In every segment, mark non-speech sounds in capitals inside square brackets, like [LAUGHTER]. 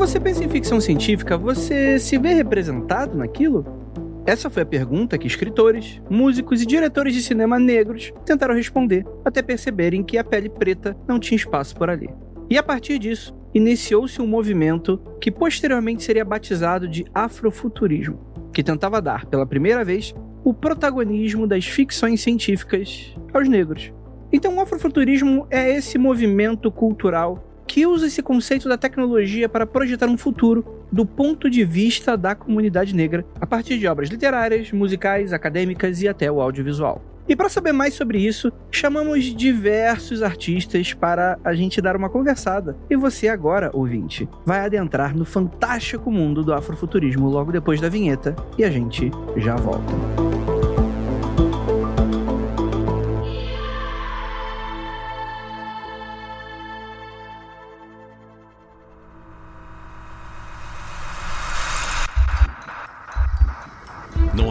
você pensa em ficção científica, você se vê representado naquilo? Essa foi a pergunta que escritores, músicos e diretores de cinema negros tentaram responder, até perceberem que a pele preta não tinha espaço por ali. E a partir disso, iniciou-se um movimento que posteriormente seria batizado de afrofuturismo, que tentava dar, pela primeira vez, o protagonismo das ficções científicas aos negros. Então, o afrofuturismo é esse movimento cultural que usa esse conceito da tecnologia para projetar um futuro do ponto de vista da comunidade negra, a partir de obras literárias, musicais, acadêmicas e até o audiovisual. E para saber mais sobre isso, chamamos diversos artistas para a gente dar uma conversada. E você agora, ouvinte, vai adentrar no fantástico mundo do afrofuturismo logo depois da vinheta e a gente já volta.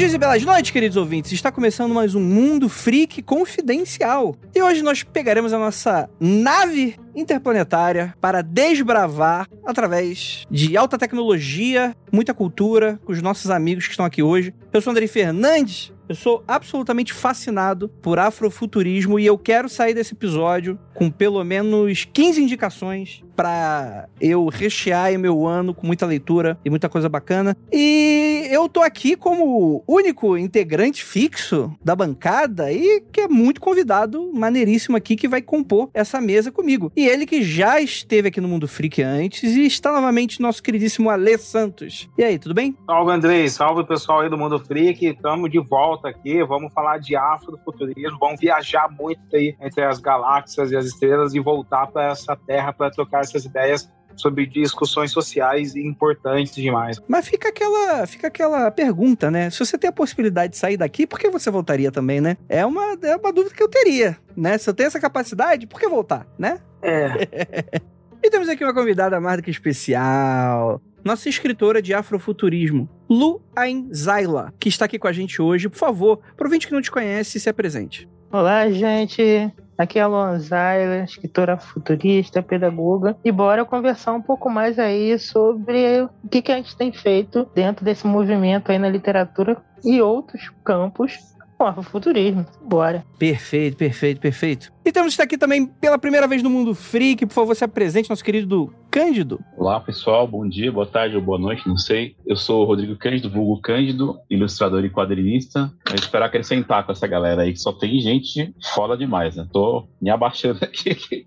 Longos dias e belas noites, queridos ouvintes. Está começando mais um Mundo Freak Confidencial. E hoje nós pegaremos a nossa nave interplanetária para desbravar através de alta tecnologia, muita cultura, com os nossos amigos que estão aqui hoje. Eu sou Andrei Fernandes. Eu sou absolutamente fascinado por afrofuturismo e eu quero sair desse episódio com pelo menos 15 indicações para eu rechear meu ano com muita leitura e muita coisa bacana. E eu tô aqui como único integrante fixo da bancada e que é muito convidado, maneiríssimo aqui, que vai compor essa mesa comigo. E ele que já esteve aqui no Mundo Freak antes e está novamente nosso queridíssimo Alê Santos. E aí, tudo bem? Salve, Andrei. Salve, pessoal aí do Mundo Freak. Estamos de volta aqui. Vamos falar de afrofuturismo. Vamos viajar muito aí entre as galáxias e as estrelas e voltar para essa terra para trocar essas ideias sobre discussões sociais importantes demais. Mas fica aquela, fica aquela pergunta, né? Se você tem a possibilidade de sair daqui, por que você voltaria também, né? É uma, é uma dúvida que eu teria, né? Se eu tenho essa capacidade, por que voltar, né? É. [LAUGHS] e temos aqui uma convidada mais do que especial. Nossa escritora de afrofuturismo, Lu Ain Zaila, que está aqui com a gente hoje. Por favor, o que não te conhece, se apresente. Olá, gente. Aqui é a Luan Zaila, escritora futurista, pedagoga, e bora conversar um pouco mais aí sobre o que, que a gente tem feito dentro desse movimento aí na literatura e outros campos com afrofuturismo. Bora. Perfeito, perfeito, perfeito. E temos aqui também pela primeira vez no Mundo Freak, por favor, se apresente, nosso querido Cândido. Olá, pessoal, bom dia, boa tarde ou boa noite, não sei. Eu sou o Rodrigo Cândido, vulgo Cândido, ilustrador e quadrinista. Eu espero acrescentar com essa galera aí, que só tem gente foda demais, né? Tô me abaixando [LAUGHS] aqui.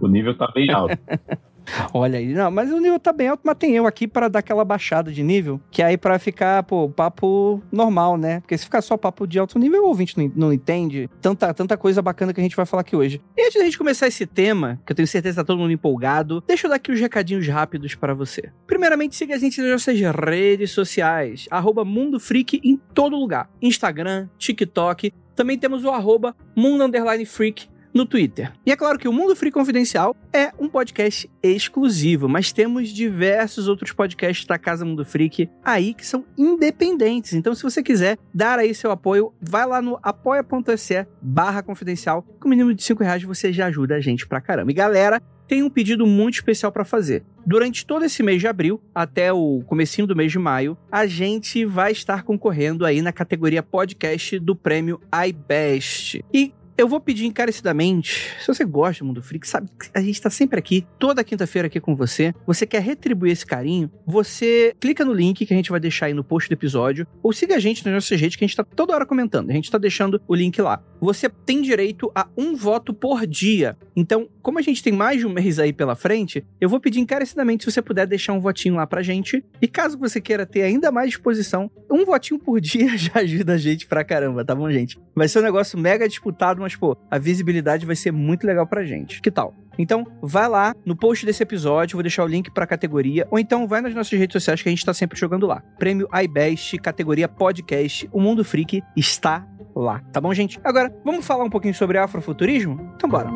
o nível tá bem alto. [LAUGHS] Olha aí, não, mas o nível tá bem alto, mas tem eu aqui para dar aquela baixada de nível, que aí para ficar, pô, papo normal, né? Porque se ficar só papo de alto nível, o ouvinte não, não entende tanta, tanta coisa bacana que a gente vai falar aqui hoje. E antes da gente começar esse tema, que eu tenho certeza que tá todo mundo empolgado, deixa eu dar aqui os recadinhos rápidos para você. Primeiramente, siga a gente nas nossas redes sociais, arroba Mundo Freak em todo lugar. Instagram, TikTok, também temos o arroba Mundo Freak no Twitter. E é claro que o Mundo Free Confidencial é um podcast exclusivo, mas temos diversos outros podcasts da Casa Mundo Freak aí que são independentes. Então, se você quiser dar aí seu apoio, vai lá no apoia.se barra confidencial. Com o mínimo de 5 reais você já ajuda a gente pra caramba. E galera, tem um pedido muito especial para fazer. Durante todo esse mês de abril, até o comecinho do mês de maio, a gente vai estar concorrendo aí na categoria podcast do prêmio iBest. E eu vou pedir encarecidamente, se você gosta do Mundo Freak, sabe que a gente tá sempre aqui, toda quinta-feira aqui com você. Você quer retribuir esse carinho? Você clica no link que a gente vai deixar aí no post do episódio, ou siga a gente nas nossas redes que a gente tá toda hora comentando. A gente tá deixando o link lá. Você tem direito a um voto por dia. Então, como a gente tem mais de um mês aí pela frente, eu vou pedir encarecidamente se você puder deixar um votinho lá pra gente. E caso você queira ter ainda mais disposição, um votinho por [LAUGHS] dia já ajuda a gente pra caramba, tá bom, gente? Vai ser um negócio mega disputado, mas, pô, a visibilidade vai ser muito legal pra gente. Que tal? Então, vai lá no post desse episódio, vou deixar o link pra categoria, ou então vai nas nossas redes sociais que a gente tá sempre jogando lá. Prêmio iBest, categoria podcast, o Mundo Freak está lá, tá bom, gente? Agora, vamos falar um pouquinho sobre afrofuturismo? Então bora.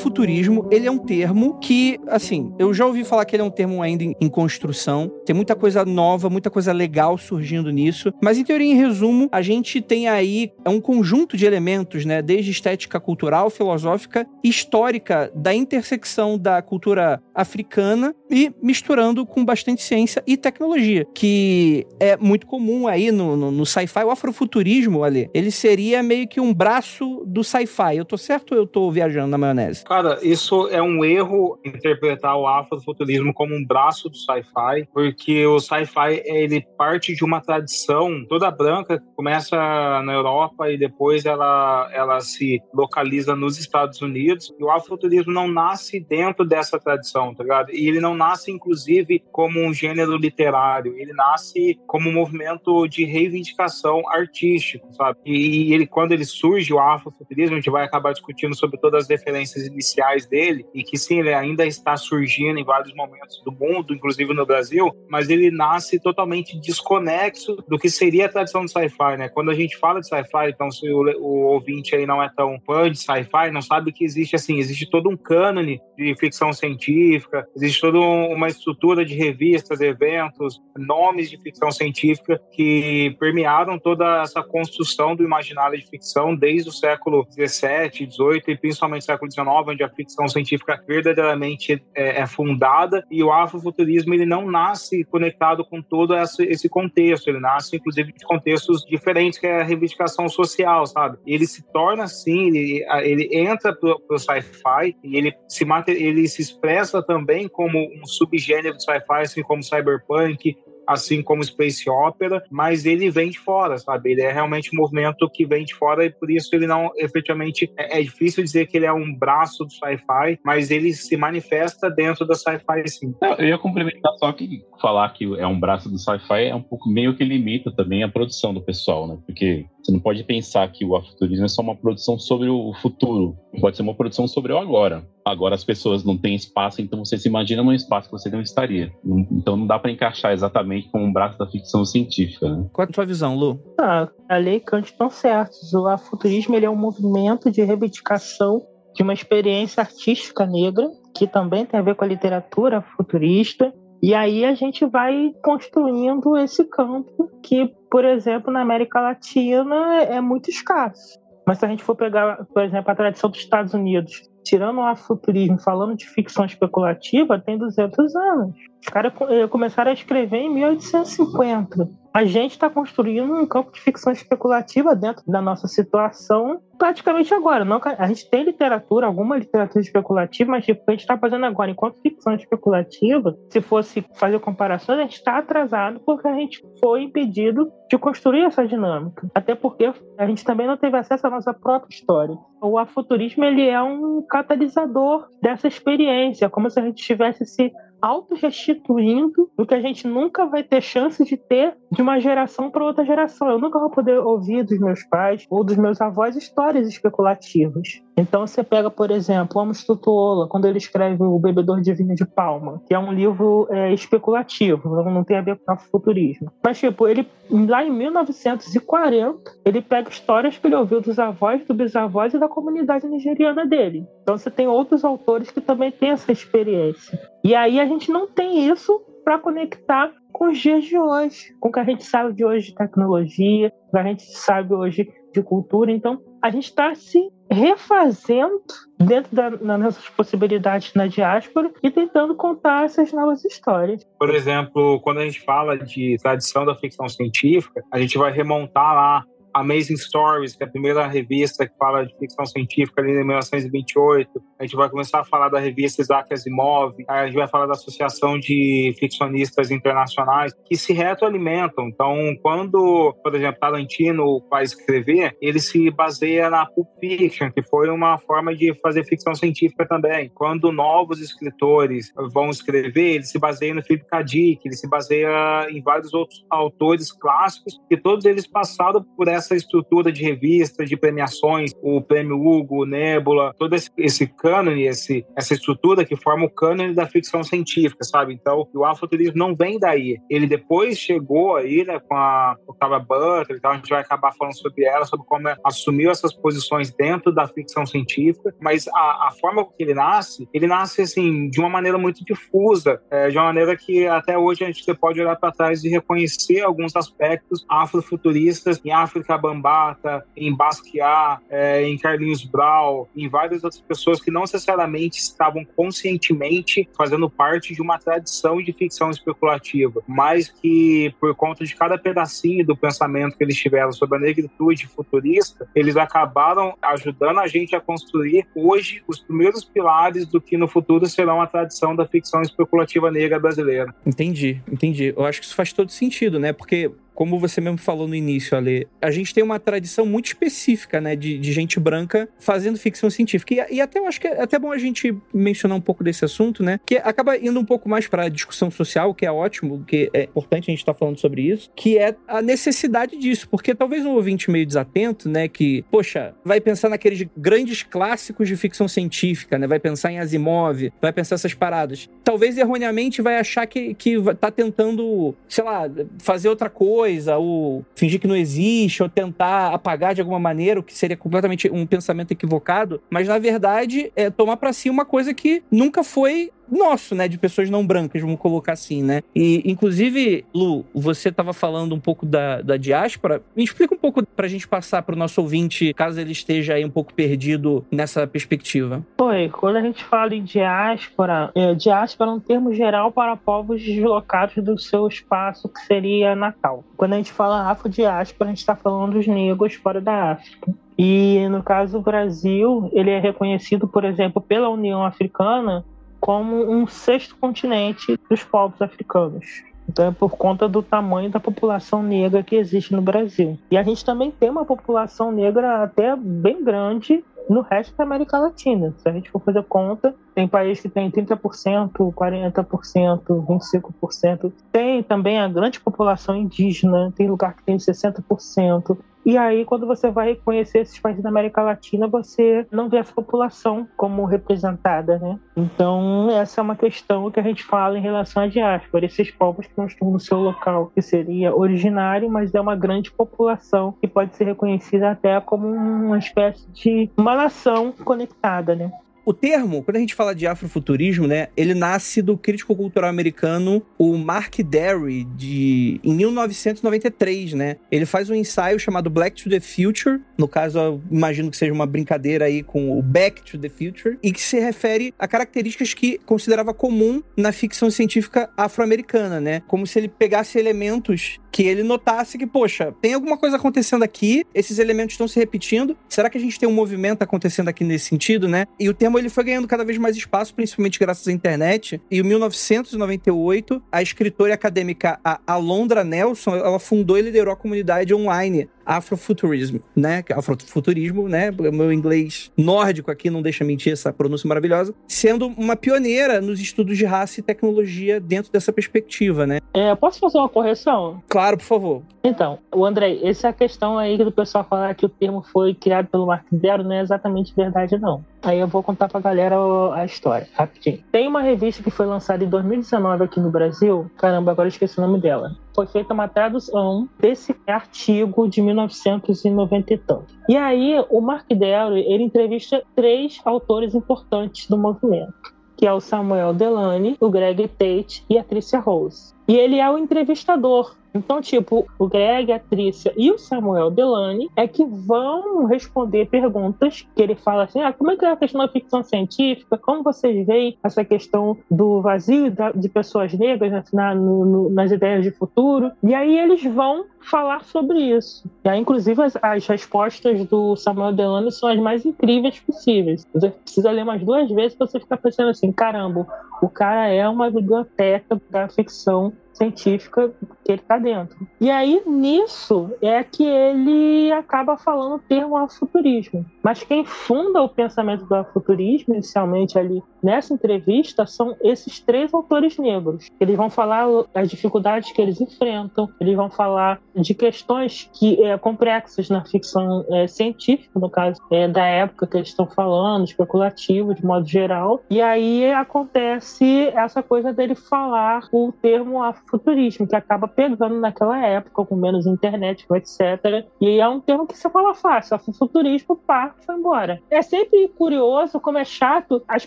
Afrofuturismo, ele é um termo que, assim, eu já ouvi falar que ele é um termo ainda em, em, construção. Tem muita coisa nova, muita coisa legal surgindo nisso. Mas, em teoria, em resumo, a gente tem aí um conjunto de elementos, né? Desde estética cultural, filosófica, histórica, da intersecção da cultura africana e misturando com bastante ciência e tecnologia, que é muito comum aí no, no, no sci-fi. O afrofuturismo, ali, ele seria meio que um braço do sci-fi. Eu tô certo ou eu tô viajando na maionese? Cara, isso é um erro interpretar o afrofuturismo como um braço do sci-fi, porque o sci-fi ele parte de uma tradição toda branca que começa na Europa e depois ela, ela se localiza nos Estados Unidos. E o afrofuturismo não nasce dentro dessa tradição, tá ligado? E ele não nasce, inclusive, como um gênero literário, ele nasce como um movimento de reivindicação artístico, sabe? E ele, quando ele surge, o afrofuturismo, a gente vai acabar discutindo sobre todas as referências iniciais dele, e que sim, ele ainda está surgindo em vários momentos do mundo, inclusive no Brasil, mas ele nasce totalmente desconexo do que seria a tradição do sci-fi, né? Quando a gente fala de sci-fi, então se o, o, ouvinte aí não é tão fã de sci-fi, não sabe que existe assim, existe todo um cânone de ficção científica, existe toda uma estrutura de revistas, eventos, nomes de ficção científica que permearam toda essa construção do imaginário de ficção desde o século 17, 18 e principalmente século 19 onde a ficção científica verdadeiramente é, é fundada, e o afrofuturismo ele não nasce conectado com todo esse contexto, ele nasce inclusive de contextos diferentes, que é a reivindicação social, sabe? Ele se torna assim, ele, ele entra pro, pro sci-fi e ele se, ele se expressa também como um subgênero de sci-fi, assim como cyberpunk, assim como Space Opera, mas ele vem de fora, sabe? Ele é realmente um movimento que vem de fora e por isso ele não, efetivamente, é, é difícil dizer que ele é um braço do sci-fi, mas ele se manifesta dentro da sci-fi, sim. Eu ia complementar só que falar que é um braço do sci-fi é um pouco meio que limita também a produção do pessoal, né? Porque você não pode pensar que o afuturismo é só uma produção sobre o futuro. Pode ser uma produção sobre o agora. Agora as pessoas não têm espaço, então você se imagina num espaço que você não estaria. Então não dá para encaixar exatamente como um braço da ficção científica. Né? Qual é a tua visão, Lu? Ah, a lei e Kant estão certos. O afuturismo ele é um movimento de reivindicação de uma experiência artística negra que também tem a ver com a literatura futurista e aí a gente vai construindo esse campo que, por exemplo, na América Latina é muito escasso. Mas se a gente for pegar, por exemplo, a tradição dos Estados Unidos, tirando o afuturismo, falando de ficção especulativa, tem 200 anos. Os caras eh, começaram a escrever em 1850. A gente está construindo um campo de ficção especulativa dentro da nossa situação praticamente agora. Não, a gente tem literatura, alguma literatura especulativa, mas tipo, a gente está fazendo agora, enquanto ficção especulativa, se fosse fazer comparações, a gente está atrasado porque a gente foi impedido de construir essa dinâmica. Até porque a gente também não teve acesso à nossa própria história. O afuturismo ele é um catalisador dessa experiência, como se a gente estivesse se auto-restituindo o que a gente nunca vai ter chance de ter de uma geração para outra geração. Eu nunca vou poder ouvir dos meus pais ou dos meus avós histórias especulativas. Então você pega, por exemplo, o Amos Tutuola, quando ele escreve O Bebedor de Vinho de Palma, que é um livro é, especulativo, não tem a ver com futurismo. Mas, tipo, ele lá em 1940, ele pega histórias que ele ouviu dos avós, dos bisavós e da comunidade nigeriana dele. Então você tem outros autores que também têm essa experiência. E aí a gente não tem isso para conectar com os dias de hoje, com o que a gente sabe de hoje de tecnologia, o que a gente sabe hoje de cultura. Então, a gente está se refazendo dentro da, das nossas possibilidades na diáspora e tentando contar essas novas histórias. Por exemplo, quando a gente fala de tradição da ficção científica, a gente vai remontar lá Amazing Stories, que é a primeira revista que fala de ficção científica ali em 1928. A gente vai começar a falar da revista Isaac Asimov. A gente vai falar da Associação de Ficcionistas Internacionais que se retroalimentam. Então, quando, por exemplo, Tarantino vai escrever, ele se baseia na Pulp Fiction, que foi uma forma de fazer ficção científica também. Quando novos escritores vão escrever, ele se baseia no Philip K. Dick, ele se baseia em vários outros autores clássicos, e todos eles passaram por essa essa estrutura de revistas, de premiações, o Prêmio Hugo, o Nebula, todo esse, esse cânone, esse, essa estrutura que forma o cânone da ficção científica, sabe? Então, o afrofuturismo não vem daí. Ele depois chegou aí, né, com a Octavia Butler, então a gente vai acabar falando sobre ela, sobre como assumiu essas posições dentro da ficção científica, mas a, a forma que ele nasce, ele nasce, assim, de uma maneira muito difusa, é, de uma maneira que até hoje a gente pode olhar para trás e reconhecer alguns aspectos afrofuturistas em África Bambata, em Basquiat, é, em Carlinhos Brau, em várias outras pessoas que não necessariamente estavam conscientemente fazendo parte de uma tradição de ficção especulativa, mas que, por conta de cada pedacinho do pensamento que eles tiveram sobre a negritude futurista, eles acabaram ajudando a gente a construir hoje os primeiros pilares do que no futuro serão a tradição da ficção especulativa negra brasileira. Entendi, entendi. Eu acho que isso faz todo sentido, né? Porque como você mesmo falou no início, Ale, a gente tem uma tradição muito específica, né, de, de gente branca fazendo ficção científica. E, e, até eu acho que é até bom a gente mencionar um pouco desse assunto, né, que acaba indo um pouco mais para a discussão social, que é ótimo, que é importante a gente estar tá falando sobre isso, que é a necessidade disso, porque talvez um ouvinte meio desatento, né, que, poxa, vai pensar naqueles grandes clássicos de ficção científica, né, vai pensar em Asimov, vai pensar essas paradas. Talvez erroneamente vai achar que, que tá tentando, sei lá, fazer outra coisa, coisa, ou fingir que não existe, ou tentar apagar de alguma maneira, o que seria completamente um pensamento equivocado, mas na verdade é tomar para si uma coisa que nunca foi nosso, né? De pessoas não brancas, vamos colocar assim, né? E, inclusive, Lu, você estava falando um pouco da, da diáspora. Me explica um pouco pra gente passar pro nosso ouvinte, caso ele esteja aí um pouco perdido nessa perspectiva. Oi, quando a gente fala em diáspora, é, diáspora é um termo geral para povos deslocados do seu espaço, que seria Natal. Quando a gente fala afrodiáspora, a gente está falando dos negros fora da África. E no caso do Brasil, ele é reconhecido, por exemplo, pela União Africana como um sexto continente dos povos africanos. Então é por conta do tamanho da população negra que existe no Brasil. E a gente também tem uma população negra até bem grande no resto da América Latina. Se a gente for fazer conta, tem país que tem 30%, 40%, 25%. Tem também a grande população indígena, tem lugar que tem 60%. E aí, quando você vai conhecer esses países da América Latina, você não vê essa população como representada, né? Então, essa é uma questão que a gente fala em relação à diáspora. Esses povos que não estão no seu local, que seria originário, mas é uma grande população que pode ser reconhecida até como uma espécie de uma nação conectada, né? O termo, quando a gente fala de afrofuturismo, né, ele nasce do crítico cultural americano, o Mark Derry, de, em 1993, né? Ele faz um ensaio chamado Black to the Future, no caso, eu imagino que seja uma brincadeira aí com o Back to the Future, e que se refere a características que considerava comum na ficção científica afro-americana, né? Como se ele pegasse elementos que ele notasse que, poxa, tem alguma coisa acontecendo aqui, esses elementos estão se repetindo, será que a gente tem um movimento acontecendo aqui nesse sentido, né? E o termo ele foi ganhando cada vez mais espaço, principalmente graças à internet. E em 1998, a escritora acadêmica Alondra Nelson, ela fundou e liderou a comunidade online afrofuturismo, né? Afrofuturismo, né? O meu inglês nórdico aqui não deixa mentir essa pronúncia maravilhosa, sendo uma pioneira nos estudos de raça e tecnologia dentro dessa perspectiva, né? É, posso fazer uma correção? Claro, por favor. Então, o André, essa é a questão aí do pessoal falar que o termo foi criado pelo Mark Zero, não é exatamente verdade, não. Aí eu vou contar pra galera a história, rapidinho. Tem uma revista que foi lançada em 2019 aqui no Brasil. Caramba, agora eu esqueci o nome dela. Foi feita uma tradução desse artigo de 1990 e tanto. E aí, o Mark Derry, ele entrevista três autores importantes do movimento que é o Samuel Delany, o Greg Tate e a Tricia Rose. E ele é o entrevistador então, tipo, o Greg, a Trícia e o Samuel Delany é que vão responder perguntas que ele fala assim: ah, como é que é a questão da ficção científica? Como vocês veem essa questão do vazio de pessoas negras na, no, no, nas ideias de futuro? E aí eles vão falar sobre isso. E aí, inclusive, as, as, respostas do Samuel Delany são as mais incríveis possíveis. Você precisa ler umas duas vezes para você ficar pensando assim: caramba, o cara é uma biblioteca da ficção científica que ele está dentro. E aí, nisso, é que ele acaba falando o termo afuturismo. Mas quem funda o pensamento do afuturismo, inicialmente ali nessa entrevista, são esses três autores negros. Eles vão falar as dificuldades que eles enfrentam, eles vão falar de questões que é, complexas na ficção é, científica, no caso é, da época que eles estão falando, especulativo de modo geral. E aí acontece essa coisa dele falar o termo afuturismo, que acaba pegando naquela época, com menos internet, etc. E aí é um termo que você fala fácil, afuturismo, pá, foi embora. É sempre curioso como é chato as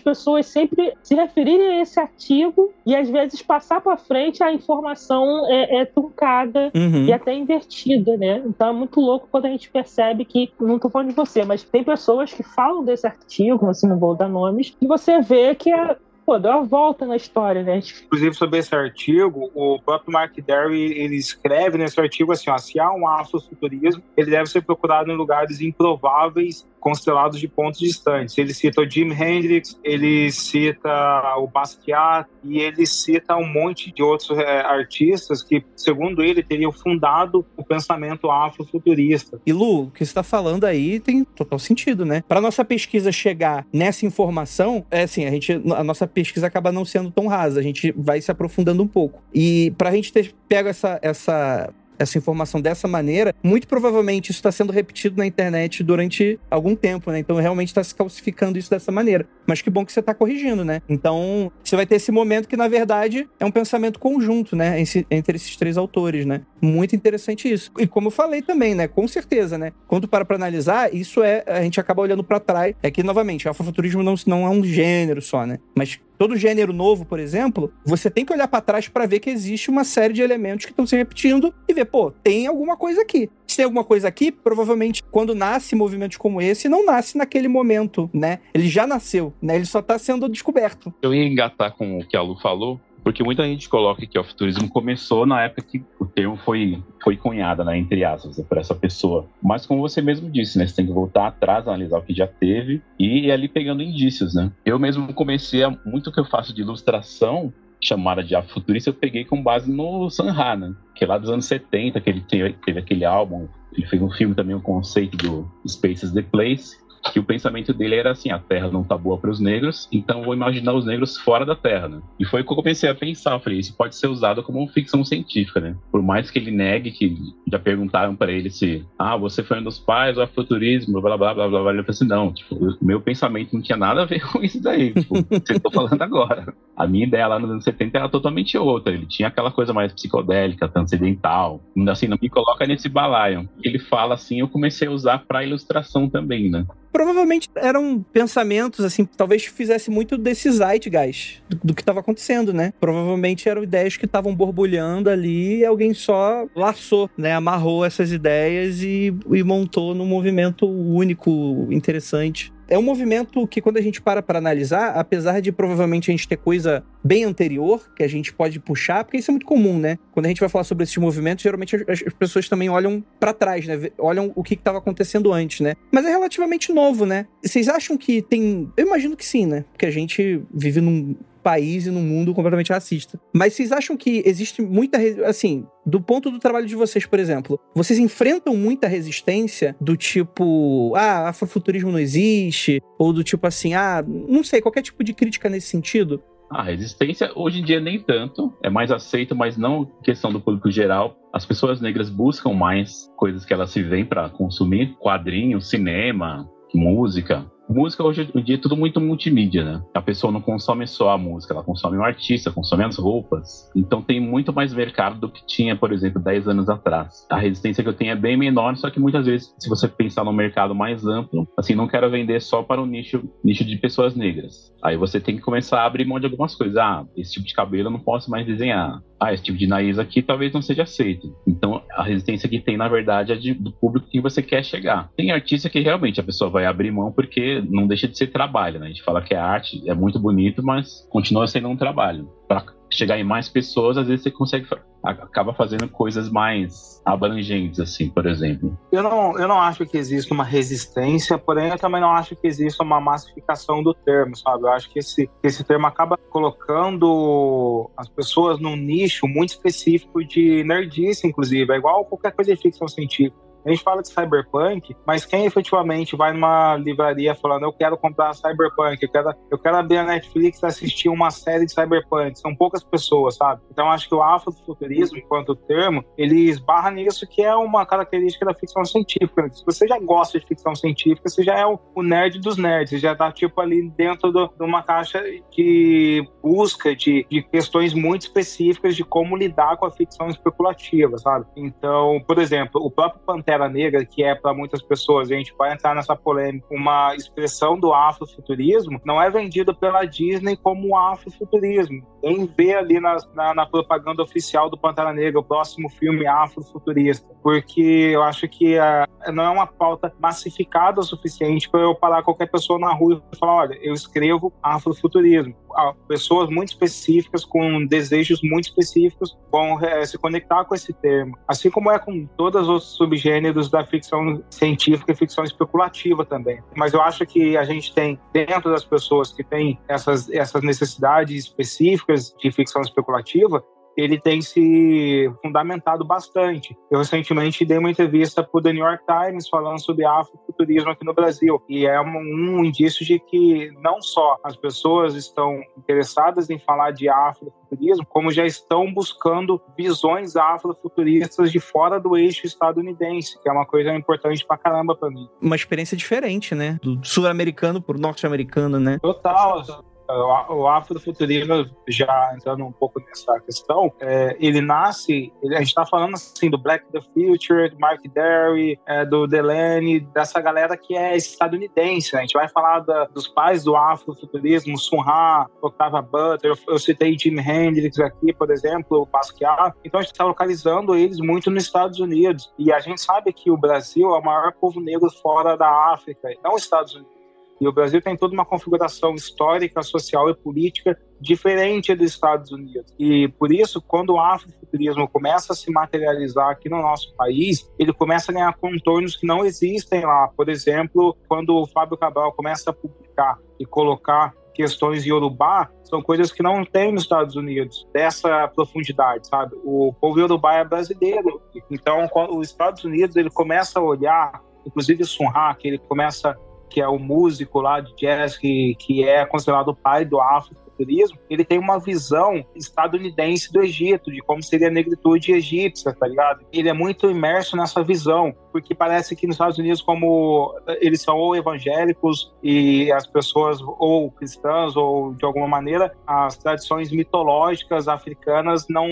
pessoas sempre se referirem a esse artigo e às vezes passar para frente a informação é, é truncada uhum. e até invertida, né? Então é muito louco quando a gente percebe que, não tô falando de você, mas tem pessoas que falam desse artigo, assim, não vou dar nomes, e você vê que é pô, deu uma volta na história, né? Inclusive, sobre esse artigo, o próprio Mark Derry, ele escreve nesse artigo assim, ó, se há um afrofuturismo, ele deve ser procurado em lugares improváveis constelados de pontos distantes. Ele cita o Jim Hendrix, ele cita o Basquiat e ele cita um monte de outros é, artistas que, segundo ele, teriam fundado o pensamento afrofuturista. E Lu, o que você está falando aí tem total sentido, né? Para nossa pesquisa chegar nessa informação, é assim, a gente, a nossa pesquisa acaba não sendo tão rasa, a gente vai se aprofundando um pouco. E para a gente ter pego essa, essa essa informação dessa maneira, muito provavelmente isso está sendo repetido na internet durante algum tempo, né? Então realmente está se calcificando isso dessa maneira. Mas que bom que você está corrigindo, né? Então você vai ter esse momento que, na verdade, é um pensamento conjunto, né? Entre esses três autores, né? Muito interessante isso. E como eu falei também, né? Com certeza, né? Quando para para analisar, isso é. A gente acaba olhando para trás. É que, novamente, afrofuturismo não, não é um gênero só, né? Mas todo gênero novo, por exemplo, você tem que olhar para trás para ver que existe uma série de elementos que estão se repetindo e ver, pô, tem alguma coisa aqui. Se tem alguma coisa aqui, provavelmente quando nasce movimentos como esse, não nasce naquele momento, né? Ele já nasceu, né? Ele só está sendo descoberto. Eu ia engatar com o que a Lu falou, porque muita gente coloca que o futurismo começou na época que o termo foi, foi cunhado, né, entre aspas, por essa pessoa. Mas como você mesmo disse, né, você tem que voltar atrás, analisar o que já teve e ir ali pegando indícios, né? Eu mesmo comecei a, muito que eu faço de ilustração, chamada de Afrofuturista, eu peguei com base no Sanha, né? Que é lá dos anos 70, que ele teve, teve aquele álbum, ele fez um filme também, o um conceito do Spaces the Place, que o pensamento dele era assim: a Terra não tá boa para os negros, então vou imaginar os negros fora da Terra, né? E foi que eu comecei a pensar, falei, isso pode ser usado como ficção científica, né? Por mais que ele negue, que já perguntaram para ele se, ah, você foi um dos pais do futurismo, blá blá blá blá blá, ele falou assim, não, tipo, meu pensamento não tinha nada a ver [LAUGHS] com isso daí, tipo, você tá falando agora. A minha ideia lá nos anos 70 era totalmente outra, ele tinha aquela coisa mais psicodélica, transcendental, assim, não me coloca nesse balaio. Ele fala assim, eu comecei a usar para ilustração também, né? Provavelmente eram pensamentos, assim, talvez fizesse muito desse zeitgeist do, do que estava acontecendo, né? Provavelmente eram ideias que estavam borbulhando ali e alguém só laçou, né? Amarrou essas ideias e, e montou num movimento único, interessante é um movimento que, quando a gente para para analisar, apesar de provavelmente a gente ter coisa bem anterior que a gente pode puxar, porque isso é muito comum, né? Quando a gente vai falar sobre esses movimentos, geralmente as, as pessoas também olham para trás, né? Olham o que estava acontecendo antes, né? Mas é relativamente novo, né? Vocês acham que tem. Eu imagino que sim, né? Porque a gente vive num país e num mundo completamente racista. Mas vocês acham que existe muita. Assim, do ponto do trabalho de vocês, por exemplo, vocês enfrentam muita resistência do tipo, ah, afrofuturismo não existe, ou do tipo assim, ah, não sei, qualquer tipo de crítica nesse sentido? A resistência hoje em dia nem tanto, é mais aceito, mas não questão do público geral. As pessoas negras buscam mais coisas que elas se veem para consumir, quadrinhos, cinema, música. Música hoje em dia é tudo muito multimídia, né? A pessoa não consome só a música, ela consome o artista, consome as roupas. Então tem muito mais mercado do que tinha, por exemplo, 10 anos atrás. A resistência que eu tenho é bem menor, só que muitas vezes, se você pensar no mercado mais amplo, assim, não quero vender só para o nicho, nicho de pessoas negras. Aí você tem que começar a abrir mão de algumas coisas. Ah, esse tipo de cabelo eu não posso mais desenhar. Ah, esse tipo de nariz aqui talvez não seja aceito. Então a resistência que tem, na verdade, é de, do público que você quer chegar. Tem artista que realmente a pessoa vai abrir mão porque não deixa de ser trabalho, né? A gente fala que a arte é muito bonito, mas continua sendo um trabalho. Para chegar em mais pessoas, às vezes você consegue acaba fazendo coisas mais abrangentes, assim, por exemplo. Eu não, eu não acho que exista uma resistência, porém eu também não acho que exista uma massificação do termo, sabe? Eu acho que esse, esse termo acaba colocando as pessoas num nicho muito específico de nerdice, inclusive. É igual qualquer coisa de ficção científica. A gente fala de cyberpunk, mas quem efetivamente vai numa livraria falando eu quero comprar cyberpunk, eu quero, eu quero abrir a Netflix e assistir uma série de cyberpunk, são poucas pessoas, sabe? Então acho que o afrofuturismo, enquanto termo, ele esbarra nisso que é uma característica da ficção científica. Se você já gosta de ficção científica, você já é o, nerd dos nerds, você já tá tipo ali dentro do, de uma caixa de busca de, de questões muito específicas de como lidar com a ficção especulativa, sabe? Então, por exemplo, o próprio Pantera Pantera Negra, que é para muitas pessoas, a gente vai entrar nessa polêmica, uma expressão do afrofuturismo, não é vendido pela Disney como afrofuturismo. Quem vê ali na, na, na, propaganda oficial do Pantera Negra, o próximo filme afrofuturista, porque eu acho que uh, não é uma pauta massificada o suficiente para eu parar qualquer pessoa na rua e falar: olha, eu escrevo afrofuturismo. Pessoas muito específicas, com desejos muito específicos, vão uh, se conectar com esse termo. Assim como é com todos os outros subgêneros gêneros da ficção científica e ficção especulativa também. Mas eu acho que a gente tem, dentro das pessoas que têm essas, essas necessidades específicas de ficção especulativa, ele tem se fundamentado bastante. Eu recentemente dei uma entrevista para o The New York Times falando sobre afrofuturismo aqui no Brasil e é um, um, indício de que não só as pessoas estão interessadas em falar de afrofuturismo, como já estão buscando visões afrofuturistas de fora do eixo estadunidense, que é uma coisa importante pra caramba para mim. Uma experiência diferente, né? Do sul-americano pro norte-americano, né? Total o afrofuturismo, já entrando um pouco nessa questão, é, ele nasce, a gente está falando assim do Black the Future, do Mark Derry, é, do Delaney, dessa galera que é estadunidense. Né? A gente vai falar da, dos pais do afrofuturismo, Sun Ra, Octavia Butler, eu, eu citei Jimi Hendrix aqui, por exemplo, o Basquiat. Então a gente está localizando eles muito nos Estados Unidos. E a gente sabe que o Brasil é o maior povo negro fora da África, não os Estados Unidos. E o Brasil tem toda uma configuração histórica, social e política diferente dos Estados Unidos. E por isso, quando o afrofuturismo começa a se materializar aqui no nosso país, ele começa a ganhar contornos que não existem lá. Por exemplo, quando o Fábio Cabral começa a publicar e colocar questões Yorubá são coisas que não tem nos Estados Unidos, dessa profundidade, sabe? O povo Yorubá é brasileiro. Então, os Estados Unidos, ele começa a olhar, inclusive o Sun Ra, que ele começa que é o músico lá de jazz que, que é considerado o pai do afrofuturismo, ele tem uma visão estadunidense do Egito, de como seria a negritude egípcia, tá ligado? Ele é muito imerso nessa visão, porque parece que nos Estados Unidos, como eles são ou evangélicos e as pessoas ou cristãs ou de alguma maneira as tradições mitológicas africanas não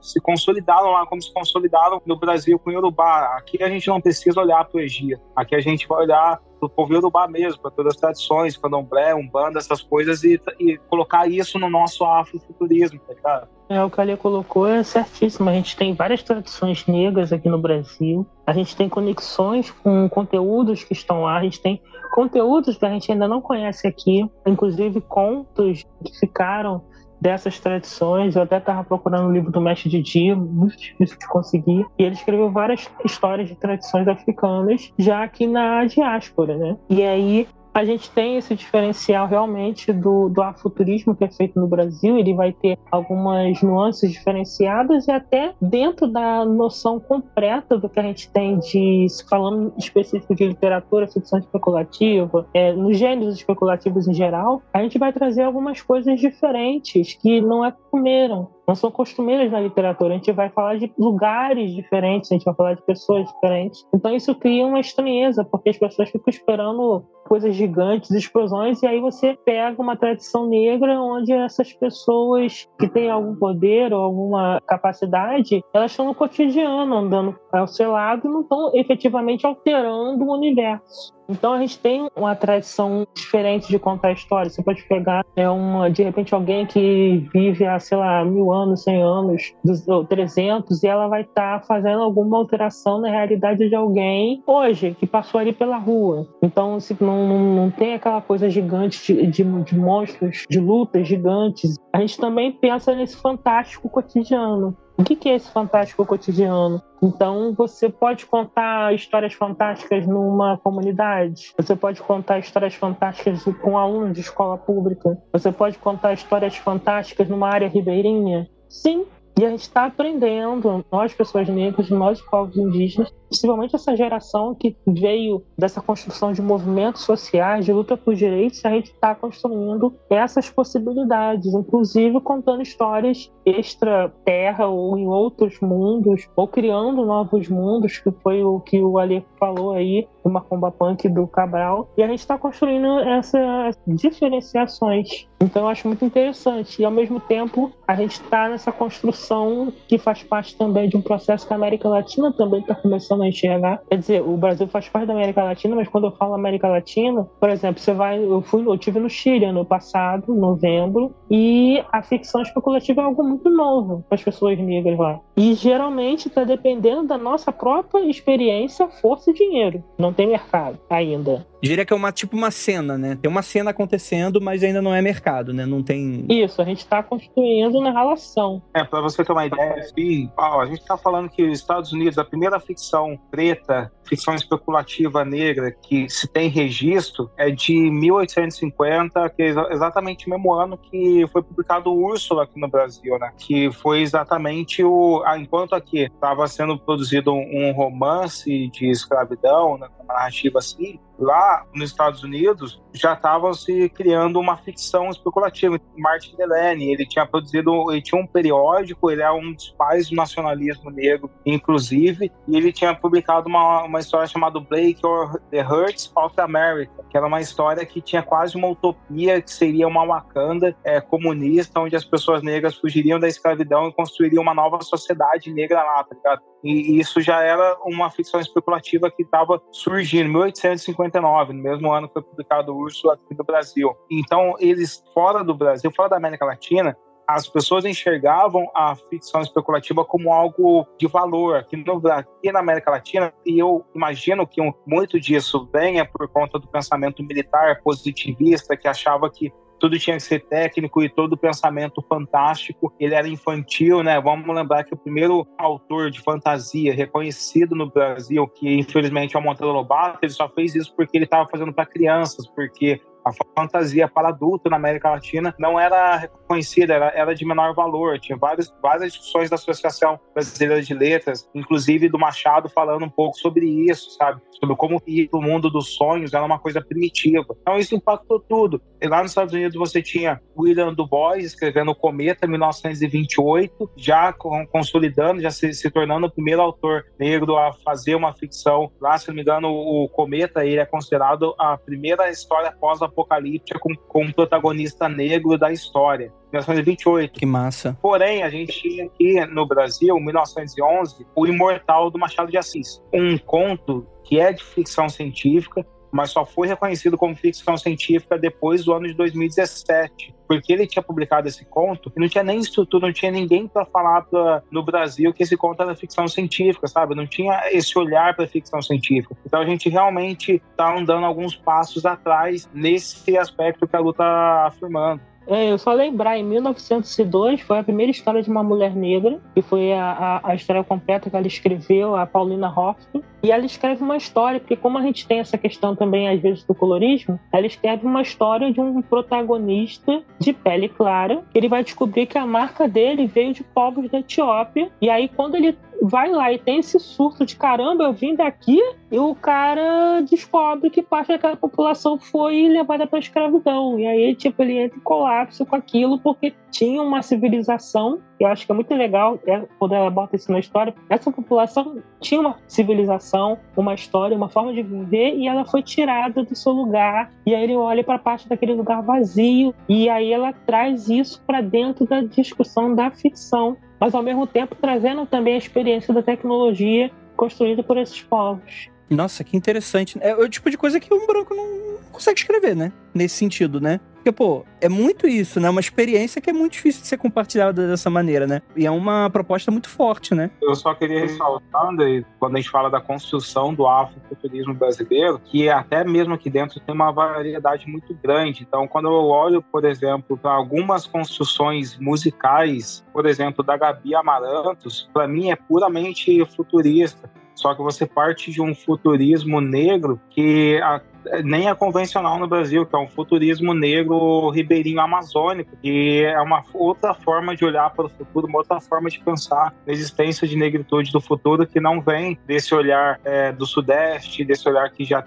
se consolidaram lá como se consolidaram no Brasil com o Yorubá. Aqui a gente não precisa olhar para o Egito, aqui a gente vai olhar do povo Yorubá mesmo, para todas as tradições, candomblé, umbanda, essas coisas, e, e colocar isso no nosso afrofuturismo, tá ligado? É, o que a colocou é certíssimo. A gente tem várias tradições negras aqui no Brasil. A gente tem conexões com conteúdos que estão lá. A gente tem conteúdos que a gente ainda não conhece aqui, inclusive contos que ficaram dessas tradições. Eu até estava procurando o livro do Mestre Didi, muito difícil de conseguir. E ele escreveu várias histórias de tradições africanas, já aqui na diáspora, né? E aí a gente tem esse diferencial realmente do, do afuturismo que é feito no Brasil. Ele vai ter algumas nuances diferenciadas e até dentro da noção completa do que a gente tem de, falando específico de literatura, ficção especulativa, é, nos gêneros especulativos em geral, a gente vai trazer algumas coisas diferentes que não é comeram não são costumeiras na literatura. A gente vai falar de lugares diferentes, a gente vai falar de pessoas diferentes. Então isso cria uma estranheza, porque as pessoas ficam esperando coisas gigantes, explosões, e aí você pega uma tradição negra onde essas pessoas que têm algum poder ou alguma capacidade, elas estão no cotidiano, andando ao seu lado e não estão efetivamente alterando o universo. Então a gente tem uma tradição diferente de contar história. Você pode pegar é uma, de repente alguém que vive há, sei lá, mil anos, cem anos, ou 300, e ela vai estar tá fazendo alguma alteração na realidade de alguém hoje, que passou ali pela rua. Então se não, não, não tem aquela coisa gigante de, de, de monstros, de lutas gigantes. A gente também pensa nesse fantástico cotidiano. O que é esse fantástico cotidiano? Então, você pode contar histórias fantásticas numa comunidade, você pode contar histórias fantásticas com alunos de escola pública, você pode contar histórias fantásticas numa área ribeirinha. Sim, e a gente está aprendendo, nós, pessoas negras, nós, povos indígenas, principalmente essa geração que veio dessa construção de movimentos sociais, de luta por direitos, a gente está construindo essas possibilidades, inclusive contando histórias extra-terra ou em outros mundos, ou criando novos mundos, que foi o que o Ale falou aí, do Macumba Punk do Cabral, e a gente está construindo essas diferenciações. Então eu acho muito interessante. E ao mesmo tempo, a gente está nessa construção que faz parte também de um processo que a América Latina também está começando a enxergar. Quer dizer, o Brasil faz parte da América Latina, mas quando eu falo América Latina, por exemplo, você vai, eu fui, eu tive no Chile ano passado, novembro, e a ficção especulativa é algo muito novo para as pessoas negras lá. E geralmente está dependendo da nossa própria experiência, força e dinheiro. Não tem mercado ainda. Diria que é uma tipo uma cena, né? Tem uma cena acontecendo, mas ainda não é mercado, né? Não tem. Isso, a gente está construindo na relação. É, para você ter uma ideia, assim, ó, a gente está falando que os Estados Unidos, a primeira ficção preta, ficção especulativa negra que se tem registro é de 1850, que é exatamente o mesmo ano que foi publicado o Úrsula aqui no Brasil, né? Que foi exatamente o. Enquanto aqui estava sendo produzido um romance de escravidão, né, uma narrativa assim, lá nos Estados Unidos já estavam se criando uma ficção especulativa. Martin Delany, ele tinha produzido, ele tinha um periódico, ele é um dos pais do nacionalismo negro, inclusive, e ele tinha publicado uma, uma história chamada Blake or The Hurts of America, que era uma história que tinha quase uma utopia que seria uma Wakanda é, comunista, onde as pessoas negras fugiriam da escravidão e construiriam uma nova sociedade negra lá, tá ligado? E isso já era uma ficção especulativa que estava surgindo em 1859, no mesmo ano que foi publicado o Urso aqui no Brasil. Então, eles, fora do Brasil, fora da América Latina, as pessoas enxergavam a ficção especulativa como algo de valor aqui, no, aqui na América Latina, e eu imagino que muito disso venha por conta do pensamento militar positivista, que achava que tudo tinha que ser técnico e todo pensamento fantástico. Ele era infantil, né? Vamos lembrar que o primeiro autor de fantasia reconhecido no Brasil, que infelizmente é o Monteiro Lobato, ele só fez isso porque ele estava fazendo para crianças, porque a fantasia para adulto na América Latina não era reconhecida, era, era de menor valor. Tinha várias, várias discussões da Associação Brasileira de Letras, inclusive do Machado, falando um pouco sobre isso, sabe? Sobre como o mundo dos sonhos era uma coisa primitiva. Então isso impactou tudo. E lá nos Estados Unidos você tinha William Du Bois escrevendo o Cometa, em 1928, já consolidando, já se, se tornando o primeiro autor negro a fazer uma ficção. Lá, se não me engano, o Cometa ele é considerado a primeira história pós apocalíptica com, com um protagonista negro da história. 1928. Que massa. Porém, a gente tinha aqui no Brasil, em 1911, O Imortal do Machado de Assis. Um conto que é de ficção científica, mas só foi reconhecido como ficção científica depois do ano de 2017, porque ele tinha publicado esse conto e não tinha nem estrutura, não tinha ninguém para falar pra, no Brasil que esse conto era ficção científica, sabe? Não tinha esse olhar para ficção científica. Então a gente realmente está andando alguns passos atrás nesse aspecto que a luta está afirmando. É, eu só lembrar, em 1902 foi a primeira história de uma mulher negra, que foi a, a, a história completa que ela escreveu, a Paulina Hoffman. E ela escreve uma história, porque como a gente tem essa questão também, às vezes, do colorismo, ela escreve uma história de um protagonista de pele clara. Ele vai descobrir que a marca dele veio de povos da Etiópia. E aí, quando ele vai lá e tem esse surto de caramba, eu vim daqui, e o cara descobre que parte daquela população foi levada para escravidão. E aí, tipo, ele entra em colapso com aquilo, porque tinha uma civilização, eu acho que é muito legal é, quando ela bota isso na história. Essa população tinha uma civilização, uma história, uma forma de viver, e ela foi tirada do seu lugar. E aí ele olha para parte daquele lugar vazio, e aí ela traz isso para dentro da discussão da ficção mas ao mesmo tempo trazendo também a experiência da tecnologia construída por esses povos. Nossa, que interessante. É o tipo de coisa que um branco não consegue escrever, né? Nesse sentido, né? Porque, pô, é muito isso, né? Uma experiência que é muito difícil de ser compartilhada dessa maneira, né? E é uma proposta muito forte, né? Eu só queria ressaltar, André, quando a gente fala da construção do afrofuturismo brasileiro, que até mesmo aqui dentro tem uma variedade muito grande. Então, quando eu olho, por exemplo, para algumas construções musicais, por exemplo, da Gabi Amarantos, para mim é puramente futurista. Só que você parte de um futurismo negro que a, nem é convencional no Brasil, que é um futurismo negro ribeirinho amazônico, que é uma outra forma de olhar para o futuro, uma outra forma de pensar na existência de negritude do futuro que não vem desse olhar é, do Sudeste, desse olhar que já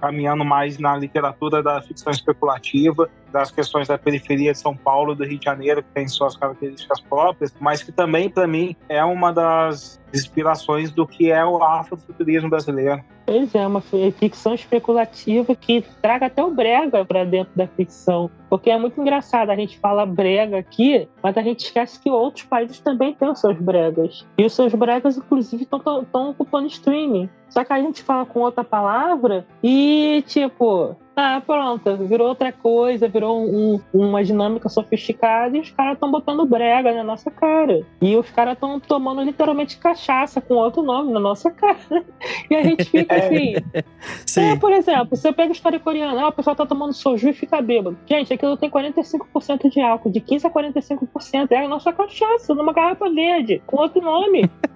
caminhando mais na literatura da ficção especulativa, das questões da periferia de São Paulo, do Rio de Janeiro, que tem suas características próprias, mas que também, para mim, é uma das inspirações do que é o afrofuturismo brasileiro. Pois é, uma ficção especulativa que traga até o brega para dentro da ficção. Porque é muito engraçado, a gente fala brega aqui, mas a gente esquece que outros países também têm os seus bregas. E os seus bregas, inclusive, estão ocupando streaming. Só que a gente fala com outra palavra e, tipo, ah, pronto, virou outra coisa, virou um, uma dinâmica sofisticada e os caras estão botando brega na nossa cara. E os caras estão tomando literalmente cachaça com outro nome na nossa cara. [LAUGHS] E a gente fica assim. Sim. É, por exemplo, você pega história coreana, ah, o pessoal tá tomando soju e fica bêbado. Gente, aquilo tem 45% de álcool, de 15% a 45%. É a nossa cachaça, numa garrafa verde, com outro nome. [LAUGHS]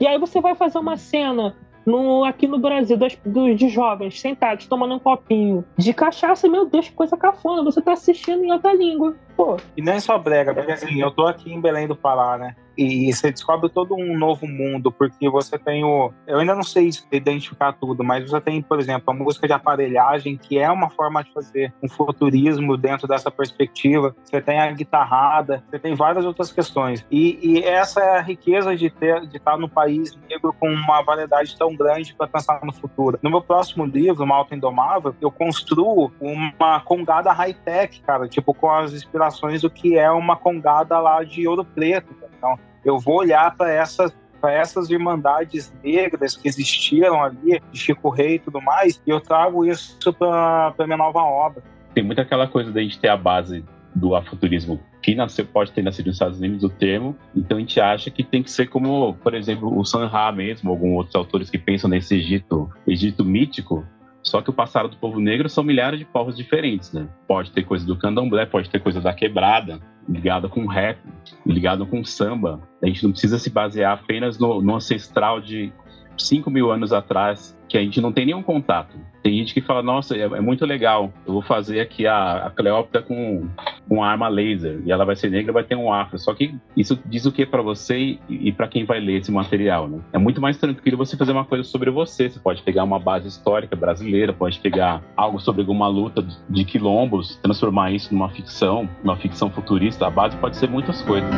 E aí você vai fazer uma cena no, aqui no Brasil, dos, de jovens sentados tomando um copinho de cachaça, meu Deus, que coisa cafona, você tá assistindo em outra língua. Pô. E não é só brega, porque assim, eu tô aqui em Belém do Pará, né? E você descobre todo um novo mundo, porque você tem o. Eu ainda não sei identificar tudo, mas você tem, por exemplo, a música de aparelhagem, que é uma forma de fazer um futurismo dentro dessa perspectiva. Você tem a guitarrada, você tem várias outras questões. E, e essa é a riqueza de, ter, de estar no país negro com uma variedade tão grande para pensar no futuro. No meu próximo livro, Malta Indomável, eu construo uma congada high-tech, cara, tipo, com as inspirações do que é uma congada lá de ouro preto. Então, eu vou olhar para essas para essas irmandades negras que existiram ali, de Chico Rei e tudo mais, e eu trago isso para minha nova obra. Tem muita aquela coisa da gente ter a base do afuturismo que nasceu, pode ter nascido nos Estados Unidos o termo, então a gente acha que tem que ser como, por exemplo, o Sanha mesmo, alguns outros autores que pensam nesse Egito, Egito mítico, só que o passado do povo negro são milhares de povos diferentes, né? Pode ter coisa do candomblé, pode ter coisa da quebrada, ligada com rap, ligado com samba. A gente não precisa se basear apenas no, no ancestral de 5 mil anos atrás, que a gente não tem nenhum contato. Tem gente que fala, nossa, é, é muito legal, eu vou fazer aqui a, a Cleópatra com, com arma laser, e ela vai ser negra, vai ter um afro. Só que isso diz o que para você e, e para quem vai ler esse material, né? É muito mais tranquilo você fazer uma coisa sobre você. Você pode pegar uma base histórica brasileira, pode pegar algo sobre alguma luta de quilombos, transformar isso numa ficção, numa ficção futurista. A base pode ser muitas coisas.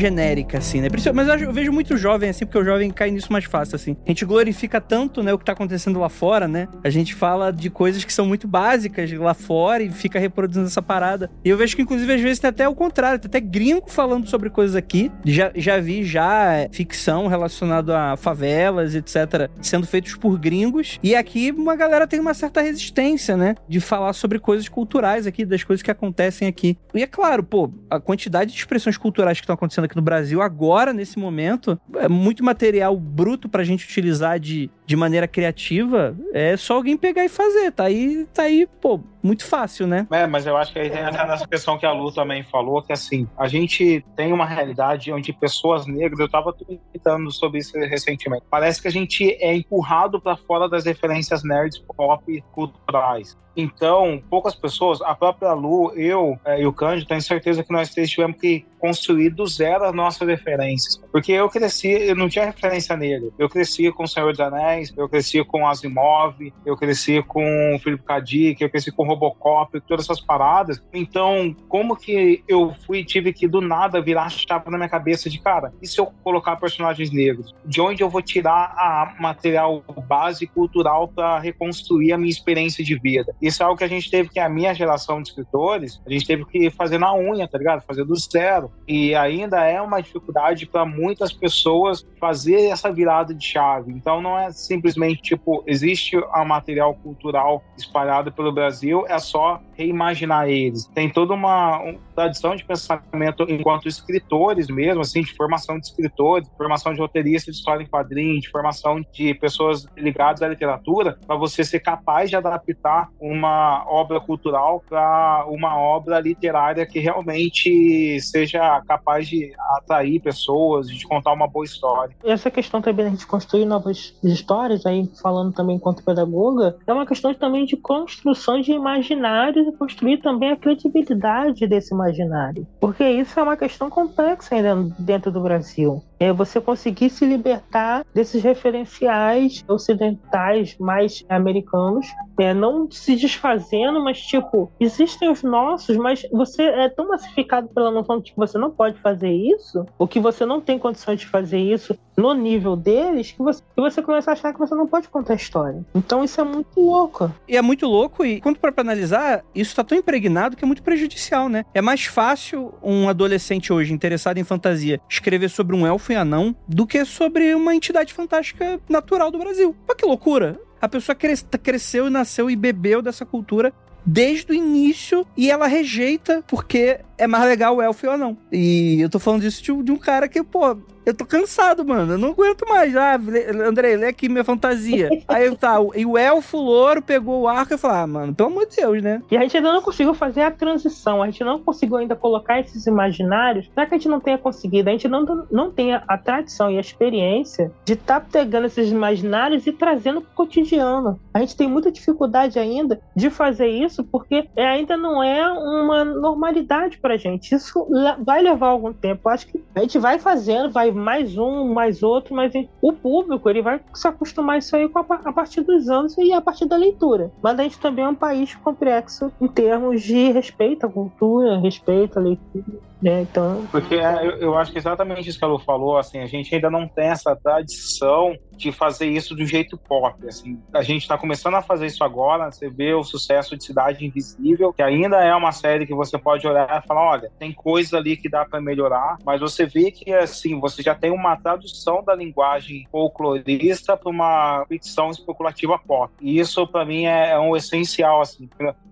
Genérica, assim, né? Mas eu vejo muito jovem, assim, porque o jovem cai nisso mais fácil, assim. A gente glorifica tanto, né, o que tá acontecendo lá fora, né? A gente fala de coisas que são muito básicas lá fora e fica reproduzindo essa parada. E eu vejo que, inclusive, às vezes tem até o contrário, tem até gringo falando sobre coisas aqui. Já, já vi já é, ficção relacionada a favelas, etc., sendo feitos por gringos. E aqui uma galera tem uma certa resistência, né? De falar sobre coisas culturais aqui, das coisas que acontecem aqui. E é claro, pô, a quantidade de expressões culturais que estão acontecendo no Brasil agora, nesse momento, é muito material bruto pra gente utilizar de, de maneira criativa. É só alguém pegar e fazer. Tá aí, tá aí, pô, muito fácil, né? É, mas eu acho que aí tem essa questão que a Lu também falou, que assim, a gente tem uma realidade onde pessoas negras, eu tava tweetando sobre isso recentemente, parece que a gente é empurrado para fora das referências nerds pop culturais. Então, poucas pessoas, a própria Lu, eu é, e o Cândido, tenho certeza que nós três tivemos que construir do zero as nossas referências. Porque eu cresci, eu não tinha referência nele. Eu cresci com o Senhor dos Anéis, eu cresci com Asimov, eu cresci com K. Dick, eu cresci com Robocop, todas essas paradas. Então, como que eu fui, tive que do nada virar a chapa na minha cabeça de, cara, e se eu colocar personagens negros? De onde eu vou tirar a material base cultural para reconstruir a minha experiência de vida? Isso é algo que a gente teve que, a minha geração de escritores, a gente teve que fazer na unha, tá ligado? Fazer do zero. E ainda é uma dificuldade para muitas pessoas fazer essa virada de chave. Então não é simplesmente tipo, existe um material cultural espalhado pelo Brasil, é só reimaginar eles. Tem toda uma, tradição de pensamento enquanto escritores mesmo, assim, de formação de escritores, formação de roteiristas de história em quadrinhos, de formação de pessoas ligadas à literatura, para você ser capaz de adaptar uma obra cultural para uma obra literária que realmente seja capaz de atrair pessoas, de contar uma boa história. Essa questão também da gente construir novas histórias, aí falando também enquanto pedagoga, é uma questão também de construção de imaginários construir também a credibilidade desse imaginário. Porque isso é uma questão complexa ainda dentro do Brasil. É você conseguir se libertar desses referenciais ocidentais mais americanos, é, não se desfazendo, mas tipo, existem os nossos, mas você é tão massificado pela noção de que você não pode fazer isso, ou que você não tem condições de fazer isso no nível deles, que você, que você começa a achar que você não pode contar a história. Então isso é muito louco. E é muito louco, e quando para analisar, isso tá tão impregnado que é muito prejudicial, né? É mais fácil um adolescente hoje interessado em fantasia escrever sobre um elfo e anão do que sobre uma entidade fantástica natural do Brasil. Olha que loucura! A pessoa cres cresceu e nasceu e bebeu dessa cultura desde o início e ela rejeita porque é mais legal o elfo ou não. E eu tô falando disso de, de um cara que, pô, eu tô cansado, mano. Eu não aguento mais. Ah, André, lê aqui minha fantasia. [LAUGHS] Aí tá, e o elfo louro pegou o arco e falou: Ah, mano, pelo amor de Deus, né? E a gente ainda não conseguiu fazer a transição. A gente não conseguiu ainda colocar esses imaginários. Será que a gente não tenha conseguido? A gente não, não tem a, tradição e a experiência de estar tá pegando esses imaginários e trazendo pro cotidiano. A gente tem muita dificuldade ainda de fazer isso porque é, ainda não é uma normalidade pra gente. Isso vai levar algum tempo. Acho que a gente vai fazendo, vai mais um, mais outro, mas o público ele vai se acostumar isso aí a partir dos anos e a partir da leitura. Mas a gente também é um país complexo em termos de respeito à cultura, respeito à leitura. Né? Então... Porque é, eu, eu acho que exatamente isso que a Lu falou, assim, a gente ainda não tem essa tradição de fazer isso do jeito pop, assim, a gente está começando a fazer isso agora, você vê o sucesso de Cidade Invisível, que ainda é uma série que você pode olhar e falar, olha, tem coisa ali que dá para melhorar, mas você vê que, assim, você já tem uma tradução da linguagem folclorista para uma ficção especulativa pop, e isso para mim é, é um essencial, assim,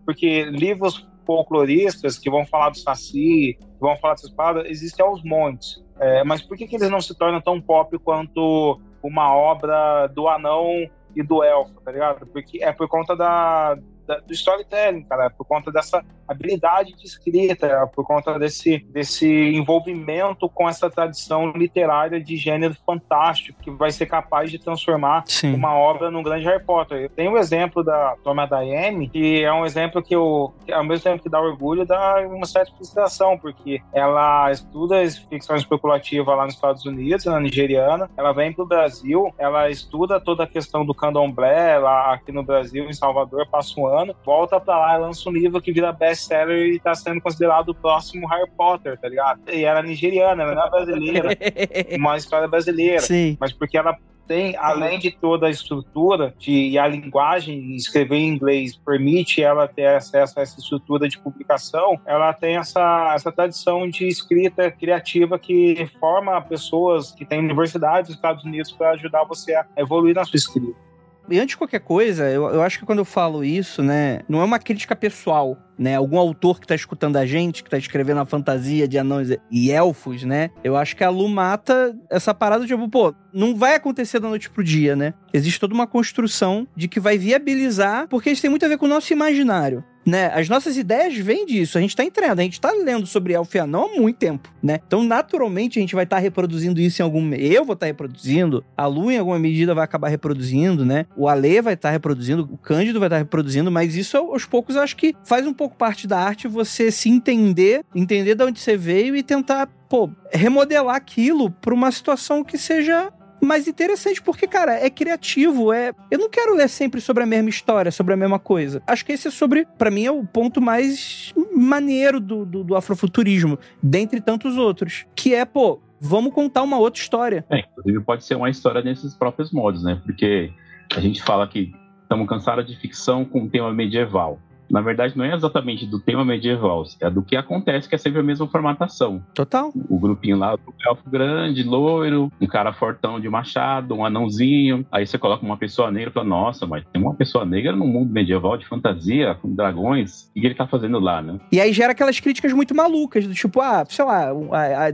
porque livros folcloristas que vão falar do Saci, que vão falar dessas paradas, existem aos montes. É, mas por que, que eles não se tornam tão pop quanto uma obra do anão e do elfo, tá ligado? Porque é por conta da, da, do storytelling, cara, por conta dessa habilidade de escrita, por conta desse, desse envolvimento com essa tradição literária de gênero fantástico, que vai ser capaz de transformar Sim. uma obra num grande Harry Potter. Eu tenho um exemplo da Toma Dayane, que é um exemplo que eu, que ao mesmo tempo que dá orgulho, dá uma certa frustração, porque ela estuda ficção especulativa lá nos Estados Unidos, na nigeriana, ela vem para o Brasil, ela estuda toda a questão do candomblé lá aqui no Brasil, em Salvador, passa um ano ano, volta pra lá e lança um livro que vira best best-seller e tá sendo considerado o próximo Harry Potter, tá ligado? E era nigeriana, ela não é brasileira. [LAUGHS] uma história brasileira. Sim. Mas porque ela tem, além de toda a estrutura de, e a linguagem, escrever em inglês permite ela ter acesso a essa estrutura de publicação, ela tem essa, essa tradição de escrita criativa que forma pessoas que têm universidades nos Estados Unidos para ajudar você a evoluir na sua escrita. E antes de qualquer coisa, eu, eu acho que quando eu falo isso, né, não é uma crítica pessoal, né? Algum autor que tá escutando a gente, que tá escrevendo a fantasia de anões e elfos, né? Eu acho que a Lu mata essa parada de, tipo, pô, não vai acontecer da noite pro dia, né? Existe toda uma construção de que vai viabilizar, porque isso tem muito a ver com o nosso imaginário né? As nossas ideias vêm disso. A gente tá entrando, a gente tá lendo sobre elfo e anão há muito tempo, né? Então, naturalmente, a gente vai estar tá reproduzindo isso em algum... Eu vou estar tá reproduzindo, a Lu, em alguma medida, vai acabar reproduzindo, né? O Ale vai estar tá reproduzindo, o Cândido vai estar tá reproduzindo, mas isso, aos poucos, acho que faz um pouco parte da arte você se entender, entender de onde você veio e tentar, pô, remodelar aquilo para uma situação que seja mais interessante, porque, cara, é criativo, é... Eu não quero ler sempre sobre a mesma história, sobre a mesma coisa. Acho que esse é sobre, para mim, é o ponto mais maneiro do, do, do afrofuturismo, dentre tantos outros, que é, pô, vamos contar uma outra história. É, inclusive pode ser uma história nesses próprios modos, né? Porque a gente fala que estamos cansados de ficção com tema medieval na verdade, não é exatamente do tema medieval, é do que acontece, que é sempre a mesma formatação. Total. O grupinho lá, o elfo grande, loiro, um cara fortão de machado, um anãozinho. Aí você coloca uma pessoa negra e fala, nossa, mas tem uma pessoa negra no mundo medieval de fantasia, com dragões. O que ele tá fazendo lá, né? E aí gera aquelas críticas muito malucas, do tipo, ah, sei lá,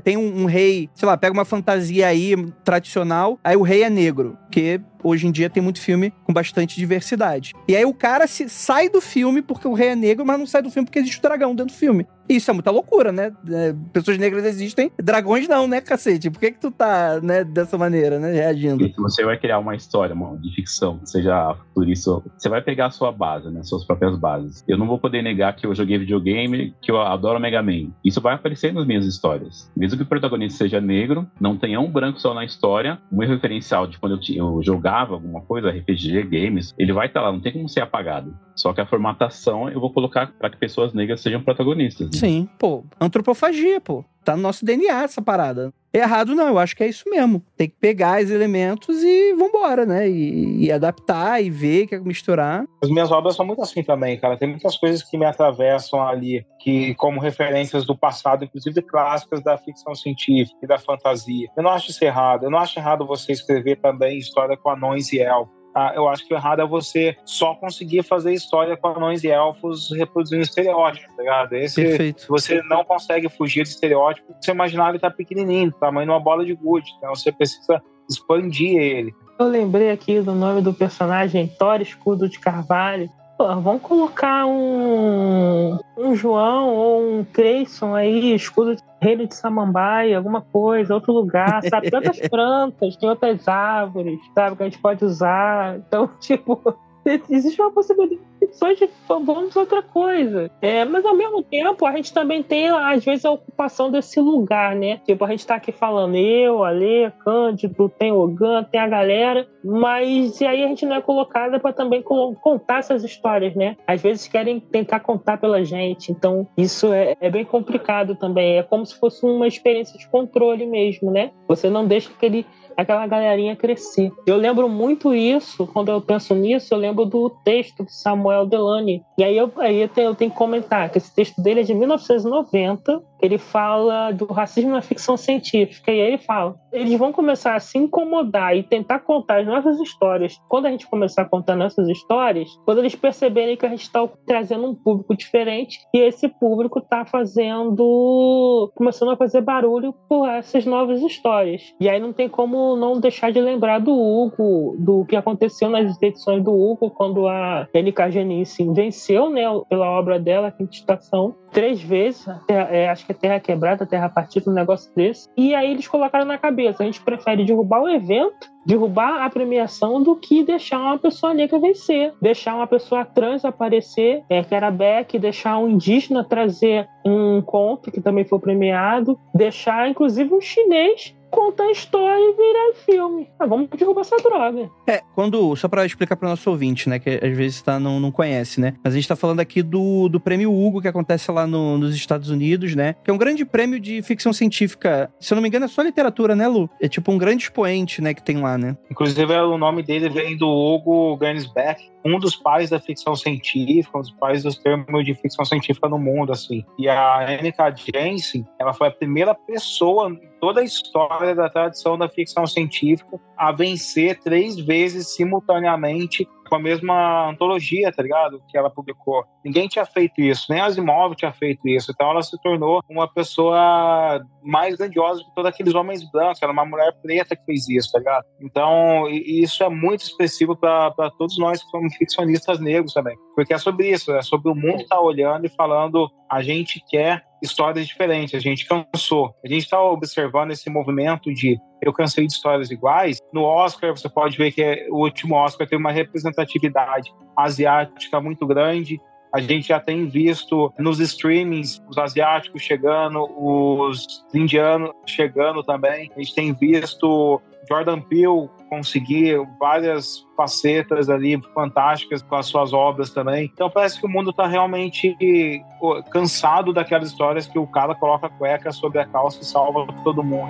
tem um, um rei, sei lá, pega uma fantasia aí tradicional, aí o rei é negro, que hoje em dia tem muito filme com bastante diversidade. E aí o cara se sai do filme porque o rei é negro, mas não sai do filme porque existe o dragão dentro do filme. Isso é muita loucura, né? É, pessoas negras existem, dragões não, né, cacete? Por que que tu tá, né, dessa maneira, né, reagindo? Você vai criar uma história uma, de ficção, seja por isso, você vai pegar a sua base, né, suas próprias bases. Eu não vou poder negar que eu joguei videogame, que eu adoro Mega Man. Isso vai aparecer nas minhas histórias. Mesmo que o protagonista seja negro, não tenha um branco só na história, o meu referencial de quando eu, eu jogava alguma coisa, RPG, games, ele vai estar tá lá, não tem como ser apagado. Só que a formatação eu vou colocar para que pessoas negras sejam protagonistas. Sim, pô, antropofagia, pô. Tá no nosso DNA essa parada. Errado não, eu acho que é isso mesmo. Tem que pegar os elementos e vambora, né? E, e adaptar e ver, que é misturar. As minhas obras são muito assim também, cara. Tem muitas coisas que me atravessam ali, que como referências do passado, inclusive clássicas da ficção científica e da fantasia. Eu não acho isso errado. Eu não acho errado você escrever também história com anões e elfos ah, eu acho que o errado é você só conseguir fazer história com anões e elfos reproduzindo estereótipos, tá ligado? Esse, Perfeito. Você não consegue fugir de estereótipo, seu imaginário tá pequenininho, tamanho de uma bola de gude, então você precisa expandir ele. Eu lembrei aqui do nome do personagem Thor Escudo de Carvalho, Pô, vamos colocar um, um João ou um Creyson aí, escudo de reino de Samambaia, alguma coisa, outro lugar, sabe? [LAUGHS] Tantas plantas, tem outras árvores, sabe? Que a gente pode usar. Então, [LAUGHS] tipo, existe uma possibilidade de vamos outra coisa. É, mas ao mesmo tempo, a gente também tem, às vezes, a ocupação desse lugar, né? Tipo, a gente tá aqui falando eu, Ale, Cândido, tem o Gan, tem a galera, mas e aí a gente não é colocada para também contar essas histórias, né? Às vezes querem tentar contar pela gente, então isso é, é bem complicado também. É como se fosse uma experiência de controle mesmo, né? Você não deixa aquele aquela galerinha crescer. Eu lembro muito isso, quando eu penso nisso, eu lembro do texto de Samuel Delany. E aí eu, aí eu, tenho, eu tenho que comentar que esse texto dele é de 1990, ele fala do racismo na ficção científica. E aí ele fala: eles vão começar a se incomodar e tentar contar as nossas histórias. Quando a gente começar a contar nossas histórias, quando eles perceberem que a gente está trazendo um público diferente e esse público está fazendo. começando a fazer barulho por essas novas histórias. E aí não tem como não deixar de lembrar do Hugo, do que aconteceu nas edições do Hugo, quando a N.K. Jenice venceu né, pela obra dela, a Quinta Estação, três vezes, é, acho que é Terra Quebrada, Terra Partida, um negócio desse. E aí eles colocaram na cabeça, a gente prefere derrubar o evento, derrubar a premiação, do que deixar uma pessoa negra vencer, deixar uma pessoa trans aparecer, é, que era Beck, deixar um indígena trazer um conto que também foi premiado, deixar inclusive um chinês contar a história e virar filme. Ah, vamos derrubar essa droga. É, quando. Só pra explicar pro nosso ouvinte, né? Que às vezes tá, não, não conhece, né? Mas a gente tá falando aqui do, do prêmio Hugo, que acontece lá no, nos Estados Unidos, né? Que é um grande prêmio de ficção científica. Se eu não me engano, é só literatura, né, Lu? É tipo um grande expoente, né, que tem lá, né? Inclusive, o nome dele vem do Hugo Gernsback, um dos pais da ficção científica, um dos pais dos termos de ficção científica no mundo, assim. E a N.K. Jensen, ela foi a primeira pessoa toda a história da tradição da ficção científica a vencer três vezes simultaneamente com a mesma antologia, tá ligado? Que ela publicou. Ninguém tinha feito isso, nem Asimov tinha feito isso. Então ela se tornou uma pessoa mais grandiosa que todos aqueles homens brancos. Era uma mulher preta que fez isso, tá ligado? Então isso é muito expressivo para todos nós que somos ficcionistas negros também. Porque é sobre isso, é sobre o mundo estar tá olhando e falando a gente quer histórias diferentes, a gente cansou. A gente está observando esse movimento de eu cansei de histórias iguais. No Oscar, você pode ver que é, o último Oscar tem uma representatividade asiática muito grande. A gente já tem visto nos streamings os asiáticos chegando, os indianos chegando também. A gente tem visto Jordan Peele conseguir várias facetas ali fantásticas com as suas obras também. Então parece que o mundo está realmente cansado daquelas histórias que o cara coloca a cueca sobre a calça e salva todo mundo.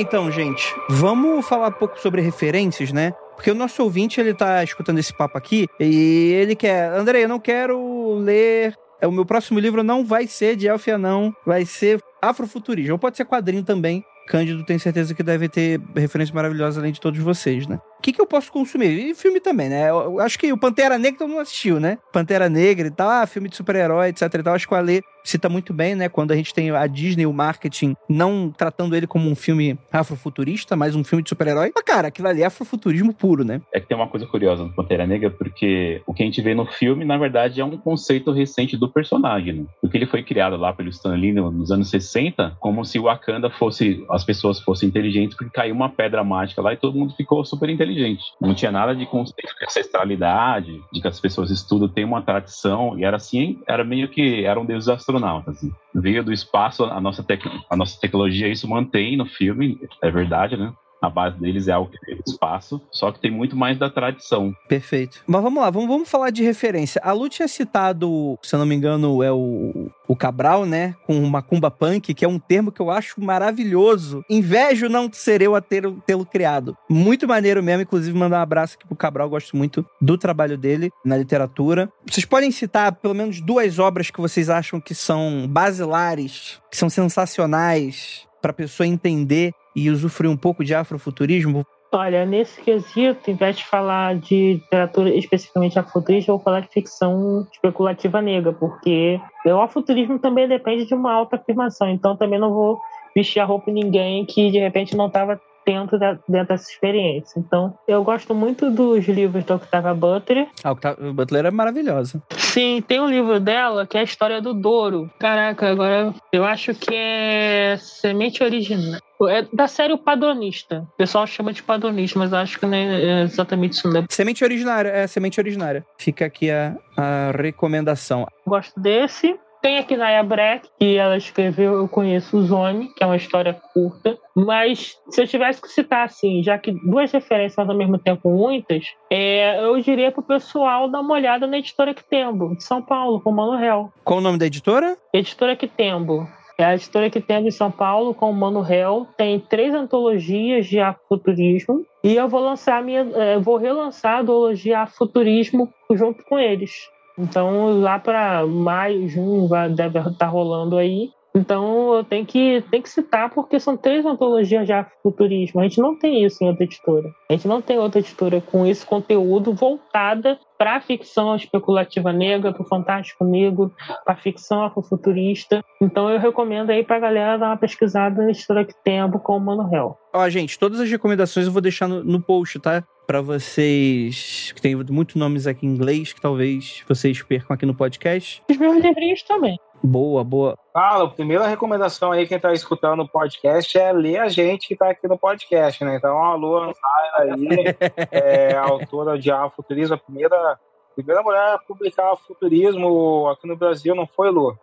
Então, gente. Vamos falar um pouco sobre referências, né? Porque o nosso ouvinte, ele tá escutando esse papo aqui e ele quer... André, eu não quero ler... O meu próximo livro não vai ser de Elfia, não. Vai ser afrofuturismo. Ou pode ser quadrinho também. Cândido tem certeza que deve ter referências maravilhosas além de todos vocês, né? Que, que eu posso consumir? E filme também, né? Eu acho que o Pantera Negra todo mundo assistiu, né? Pantera Negra e tal, ah, filme de super-herói, etc e tal. Acho que o Ale cita muito bem, né? Quando a gente tem a Disney, o marketing, não tratando ele como um filme afrofuturista, mas um filme de super-herói. Mas, cara, aquilo ali é afrofuturismo puro, né? É que tem uma coisa curiosa no Pantera Negra, porque o que a gente vê no filme, na verdade, é um conceito recente do personagem, né? Porque ele foi criado lá pelo Stan Lee nos anos 60, como se Wakanda fosse, as pessoas fossem inteligentes, porque caiu uma pedra mágica lá e todo mundo ficou super inteligente. Não tinha nada de conceito de ancestralidade, de que as pessoas estudam, tem uma tradição, e era assim, era meio que eram deuses astronautas. Assim. Veio do espaço, a nossa, tec a nossa tecnologia, isso mantém no filme, é verdade, né? A base deles é algo que tem espaço, só que tem muito mais da tradição. Perfeito. Mas vamos lá, vamos, vamos falar de referência. A Lu tinha citado, se eu não me engano, é o, o Cabral, né? Com o Macumba Punk, que é um termo que eu acho maravilhoso. Invejo não ser eu a tê-lo criado. Muito maneiro mesmo, inclusive mandar um abraço aqui pro Cabral, gosto muito do trabalho dele na literatura. Vocês podem citar pelo menos duas obras que vocês acham que são basilares, que são sensacionais para a pessoa entender e usufruir um pouco de afrofuturismo? Olha, nesse quesito, em vez de falar de literatura especificamente afrofuturista, eu vou falar de ficção especulativa negra, porque o afrofuturismo também depende de uma alta afirmação, então também não vou vestir a roupa de ninguém que de repente não estava dentro, da, dentro dessa experiência. Então, eu gosto muito dos livros da Octavia Butler. A Octavia Butler é maravilhosa. Sim, tem um livro dela que é a história do Douro. Caraca, agora eu acho que é Semente Original. É da série O Padronista. O pessoal chama de Padronista, mas acho que não é exatamente isso. Não. Semente Originária, é Semente Originária. Fica aqui a, a recomendação. Gosto desse. Tem aqui Naya Breck, que ela escreveu Eu Conheço o Zone, que é uma história curta. Mas se eu tivesse que citar assim, já que duas referências, mas ao mesmo tempo muitas, é, eu diria pro pessoal dar uma olhada na editora Quitembo, de São Paulo, com o Mano Réu. Qual o nome da editora? Editora Quitembo. É a editora que tem em São Paulo com o Mano Réu. Tem três antologias de afrofuturismo. E eu vou lançar minha. Eu vou relançar a antologia Afrofuturismo junto com eles. Então, lá para maio, junho, vai, deve estar tá rolando aí. Então, eu tenho que, tenho que citar, porque são três antologias de afrofuturismo. A gente não tem isso em outra editora. A gente não tem outra editora com esse conteúdo voltada para a ficção especulativa negra, para o fantástico negro, para a ficção afrofuturista. Então eu recomendo aí para a galera dar uma pesquisada na editora que tempo com o Mano Hell. Ó, gente, todas as recomendações eu vou deixar no, no post, tá? Para vocês que tem muitos nomes aqui em inglês que talvez vocês percam aqui no podcast. Os meus livrinhos também. Boa, boa. Fala, a primeira recomendação aí, quem tá escutando o podcast, é ler a gente que tá aqui no podcast, né? Então, a Lua aí, [LAUGHS] é autora de Afrofuturismo, a primeira, primeira mulher a publicar futurismo aqui no Brasil, não foi, Lua?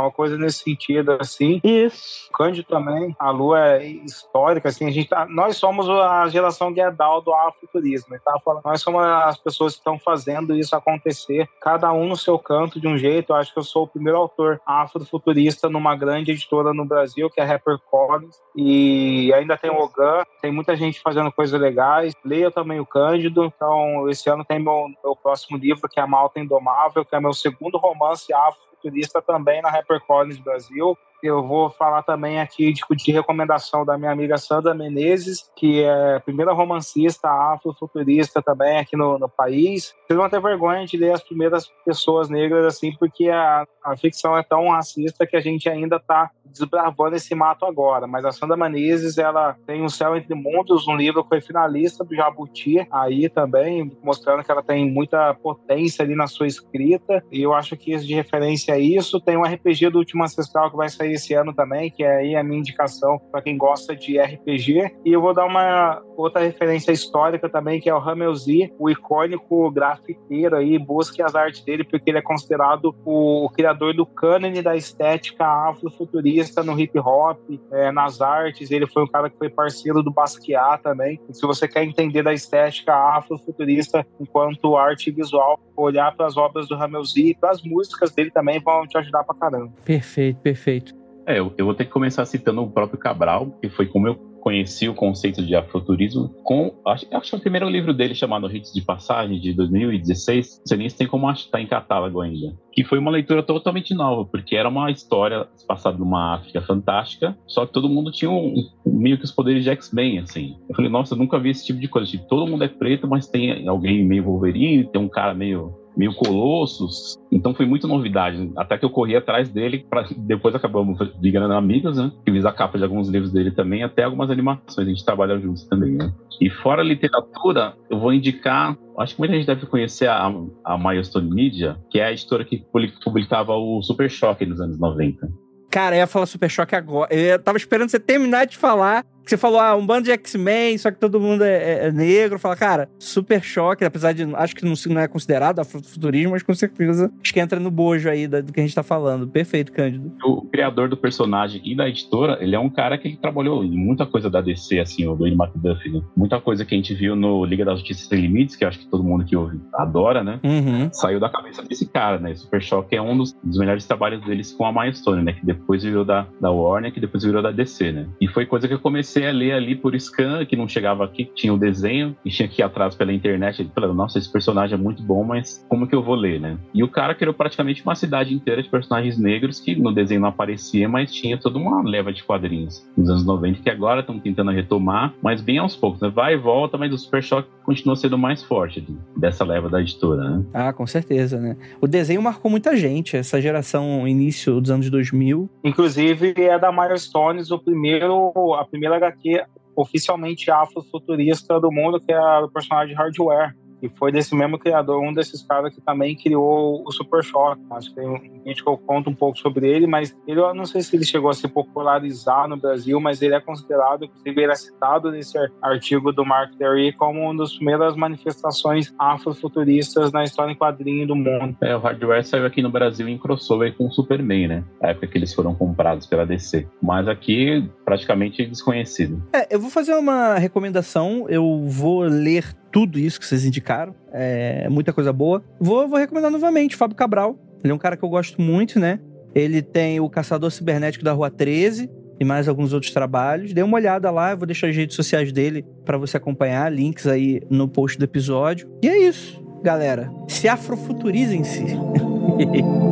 Uma coisa nesse sentido, assim. Isso. Cândido também, a Lua é histórica, assim, a gente tá, nós somos a geração guedal do afrofuturismo, tá falando, nós somos as pessoas que estão fazendo isso acontecer, cada um no seu canto de um jeito, eu acho que eu sou o primeiro autor afrofuturista numa grande editora no Brasil, que é a Rapper Collins, e ainda tem o Ogan, tem muita gente fazendo coisas legais, leia também o Cândido, então esse ano tem meu, meu próximo livro, que é a Malta Indomável, que é meu segundo romance afro futurista também na HyperCollins Brasil. Eu vou falar também aqui de, de, recomendação da minha amiga Sandra Menezes, que é primeira romancista afrofuturista também aqui no, no país. Vocês vão ter vergonha de ler as primeiras pessoas negras assim, porque a, a ficção é tão racista que a gente ainda está desbravando esse mato agora. Mas a Sandra Menezes, ela tem O Céu Entre Mundos, um livro que foi finalista do Jabuti aí também, mostrando que ela tem muita potência ali na sua escrita. E eu acho que de referência a isso. Tem um RPG do Último Ancestral que vai sair esse ano também, que é aí a minha indicação para quem gosta de RPG. E eu vou dar uma outra referência histórica também, que é o Ramel Z, o icônico grafiteiro aí. Busque as artes dele, porque ele é considerado o, o criador do cânone da estética afrofuturista no hip hop, é, nas artes. Ele foi um cara que foi parceiro do Basquiat também. E se você quer entender da estética afrofuturista enquanto arte visual, olhar para as obras do Ramel Z e para as músicas dele também vão te ajudar pra caramba. Perfeito, perfeito. É, eu, vou ter que começar citando o próprio Cabral, que foi como eu conheci o conceito de afroturismo com, acho, acho que o primeiro livro dele chamado Ritos de Passagem, de 2016, não sei nem se tem como estar tá em catálogo ainda, que foi uma leitura totalmente nova, porque era uma história passada numa África fantástica, só que todo mundo tinha um, meio que os poderes de X-Men, assim. Eu falei, nossa, eu nunca vi esse tipo de coisa, tipo, todo mundo é preto, mas tem alguém meio Wolverine, tem um cara meio meio colossos. Então foi muito novidade. Até que eu corri atrás dele, pra, depois acabamos virando amigos, né? Eu fiz a capa de alguns livros dele também, até algumas animações. A gente trabalha juntos também, né? E fora literatura, eu vou indicar. Acho que muita gente deve conhecer a, a Milestone Media, que é a editora que publicava o Super Choque nos anos 90. Cara, eu ia falar Super Choque agora. Eu tava esperando você terminar de falar que você falou, ah, um bando de X-Men, só que todo mundo é, é, é negro. Fala, cara, super choque, apesar de. Acho que não, é considerado futurismo, mas com certeza acho que entra no bojo aí do que a gente tá falando. Perfeito, Cândido. O criador do personagem e da editora, ele é um cara que ele trabalhou em muita coisa da DC, assim, o Dwayne McDuffie. Né? Muita coisa que a gente viu no Liga da Justiça Sem Limites, que acho que todo mundo que ouve adora, né? Uhum. Saiu da cabeça desse cara, né? Super Choque é um dos, dos melhores trabalhos deles com a Milestone, né? Que depois virou da, da Warner, que depois virou da DC, né? E foi coisa que eu comecei comecei a ler ali por scan, que não chegava aqui, tinha o desenho, e tinha que ir atrás pela internet. Ele falou, nossa, esse personagem é muito bom, mas como que eu vou ler, né? E o cara criou praticamente uma cidade inteira de personagens negros que no desenho não aparecia, mas tinha toda uma leva de quadrinhos nos anos 90, que agora estão tentando retomar, mas bem aos poucos, né? Vai e volta, mas o Super Choque continua sendo mais forte dessa leva da editora, né? Ah, com certeza, né? O desenho marcou muita gente, essa geração início dos anos 2000. Inclusive é da Milestones o primeiro, a primeira HQ oficialmente afrofuturista do mundo, que é o personagem Hardware. E foi desse mesmo criador, um desses caras que também criou o Super Shock. Acho que tem um vídeo que eu conto um pouco sobre ele, mas ele, eu não sei se ele chegou a se popularizar no Brasil, mas ele é considerado, inclusive ele é citado nesse artigo do Mark Terry como uma das primeiras manifestações afrofuturistas na história em quadrinho do mundo. É, o Hardware saiu aqui no Brasil em crossover com o Superman, né? A época que eles foram comprados pela DC. Mas aqui, praticamente desconhecido. É, eu vou fazer uma recomendação, eu vou ler tudo isso que vocês indicaram. É muita coisa boa. Vou, vou recomendar novamente Fábio Cabral. Ele é um cara que eu gosto muito, né? Ele tem o Caçador Cibernético da Rua 13 e mais alguns outros trabalhos. Dê uma olhada lá, eu vou deixar as redes sociais dele para você acompanhar, links aí no post do episódio. E é isso, galera. Se afrofuturizem-se. [LAUGHS]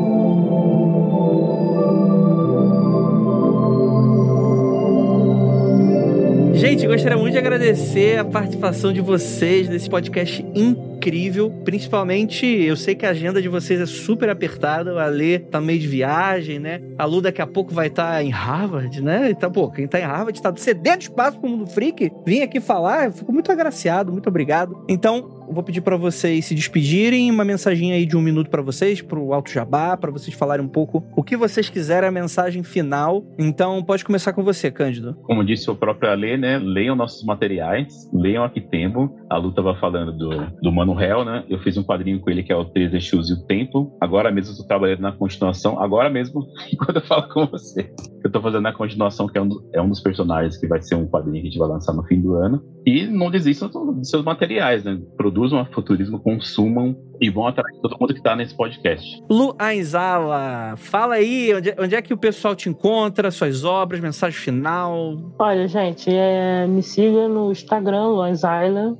Gente, gostaria muito de agradecer a participação de vocês nesse podcast incrível. Principalmente, eu sei que a agenda de vocês é super apertada. O Alê tá meio de viagem, né? A Lu daqui a pouco vai estar tá em Harvard, né? Então, pô, quem tá em Harvard tá cedendo espaço pro mundo freak. Vim aqui falar, eu fico muito agraciado, muito obrigado. Então, vou pedir para vocês se despedirem, uma mensagem aí de um minuto para vocês, pro Alto Jabá, para vocês falarem um pouco o que vocês quiserem, a mensagem final. Então, pode começar com você, Cândido. Como disse o próprio Ale, né? Leiam nossos materiais, leiam aqui tempo. A Lu tava falando do, do Mano Hell, né? Eu fiz um quadrinho com ele que é o Três Exus e o Tempo. Agora mesmo tô trabalhando na continuação, agora mesmo, [LAUGHS] quando eu falo com você. Eu tô fazendo a continuação, que é um, é um dos personagens que vai ser um quadrinho que a gente vai lançar no fim do ano. E não desistam dos seus materiais, né? Produzam a futurismo, consumam e vão atrás de todo mundo que tá nesse podcast. Lu Ainzala, fala aí, onde, onde, é que o pessoal te encontra, suas obras, mensagem final? Olha, gente, é, me siga no Instagram, Lu Ainzala,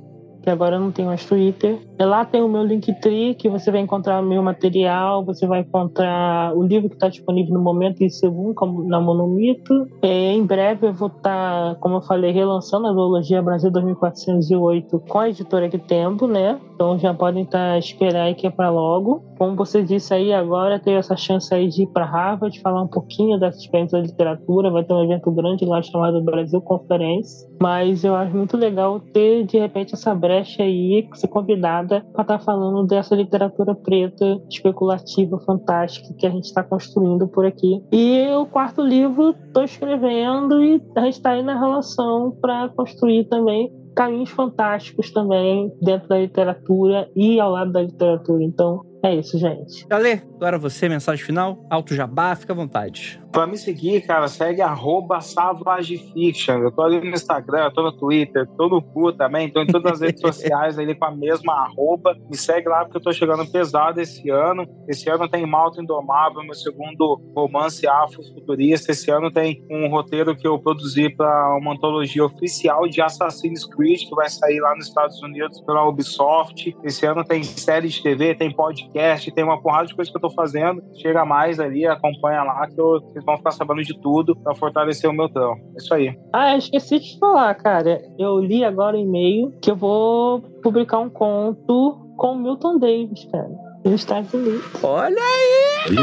que agora eu não tenho mais Twitter. E lá tem o meu Linktree, que você vai encontrar meu material, você vai encontrar o livro que está disponível no momento em segundo, como na Monomito. E em breve eu vou estar, tá, como eu falei, relançando a Zoologia Brasil 2408 com a editora Que Tempo, né? Então já podem estar tá, esperar aí que é para logo. Como você disse aí, agora tem essa chance aí de ir para Harvard, falar um pouquinho dessa experiência da literatura. Vai ter um evento grande lá chamado Brasil Conference. Mas eu acho muito legal ter, de repente, essa brecha aí, ser convidada para estar tá falando dessa literatura preta, especulativa, fantástica que a gente está construindo por aqui. E o quarto livro estou escrevendo e a gente está aí na relação para construir também caminhos fantásticos também dentro da literatura e ao lado da literatura. Então, é isso, gente. Ale, agora você, mensagem final. Alto Jabá, fica à vontade. Pra me seguir, cara, segue arroba Savagefiction. Eu tô ali no Instagram, eu tô no Twitter, tô no Cu também, tô em todas as redes [LAUGHS] sociais ali com a mesma arroba. Me segue lá porque eu tô chegando pesado esse ano. Esse ano tem Malta Indomável, meu segundo romance afrofuturista. Esse ano tem um roteiro que eu produzi para uma antologia oficial de Assassin's Creed, que vai sair lá nos Estados Unidos pela Ubisoft. Esse ano tem série de TV, tem podcast, tem uma porrada de coisa que eu tô fazendo. Chega mais ali, acompanha lá que eu vocês vão ficar sabendo de tudo para fortalecer o meu trampo. É isso aí. Ah, esqueci de falar, cara. Eu li agora o e-mail que eu vou publicar um conto com o Milton Davis, cara. Nos Estados Unidos. Olha aí!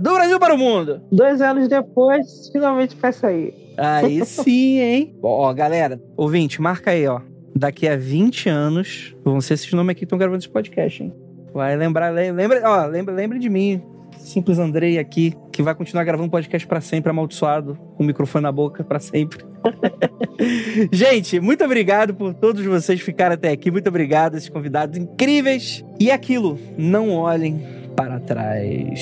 Do Brasil para o mundo. Dois anos depois, finalmente vai sair. Aí sim, hein? Ó, galera, ouvinte, marca aí, ó. Daqui a 20 anos, vão ser esses nomes aqui que estão gravando esse podcast, hein? Vai lembrar, lembra, ó, lembra, lembra de mim. Simples Andrei aqui, que vai continuar gravando podcast para sempre, amaldiçoado, com o microfone na boca para sempre. [LAUGHS] Gente, muito obrigado por todos vocês ficarem até aqui. Muito obrigado, esses convidados incríveis. E aquilo, não olhem para trás.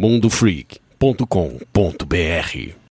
mundofreak.com.br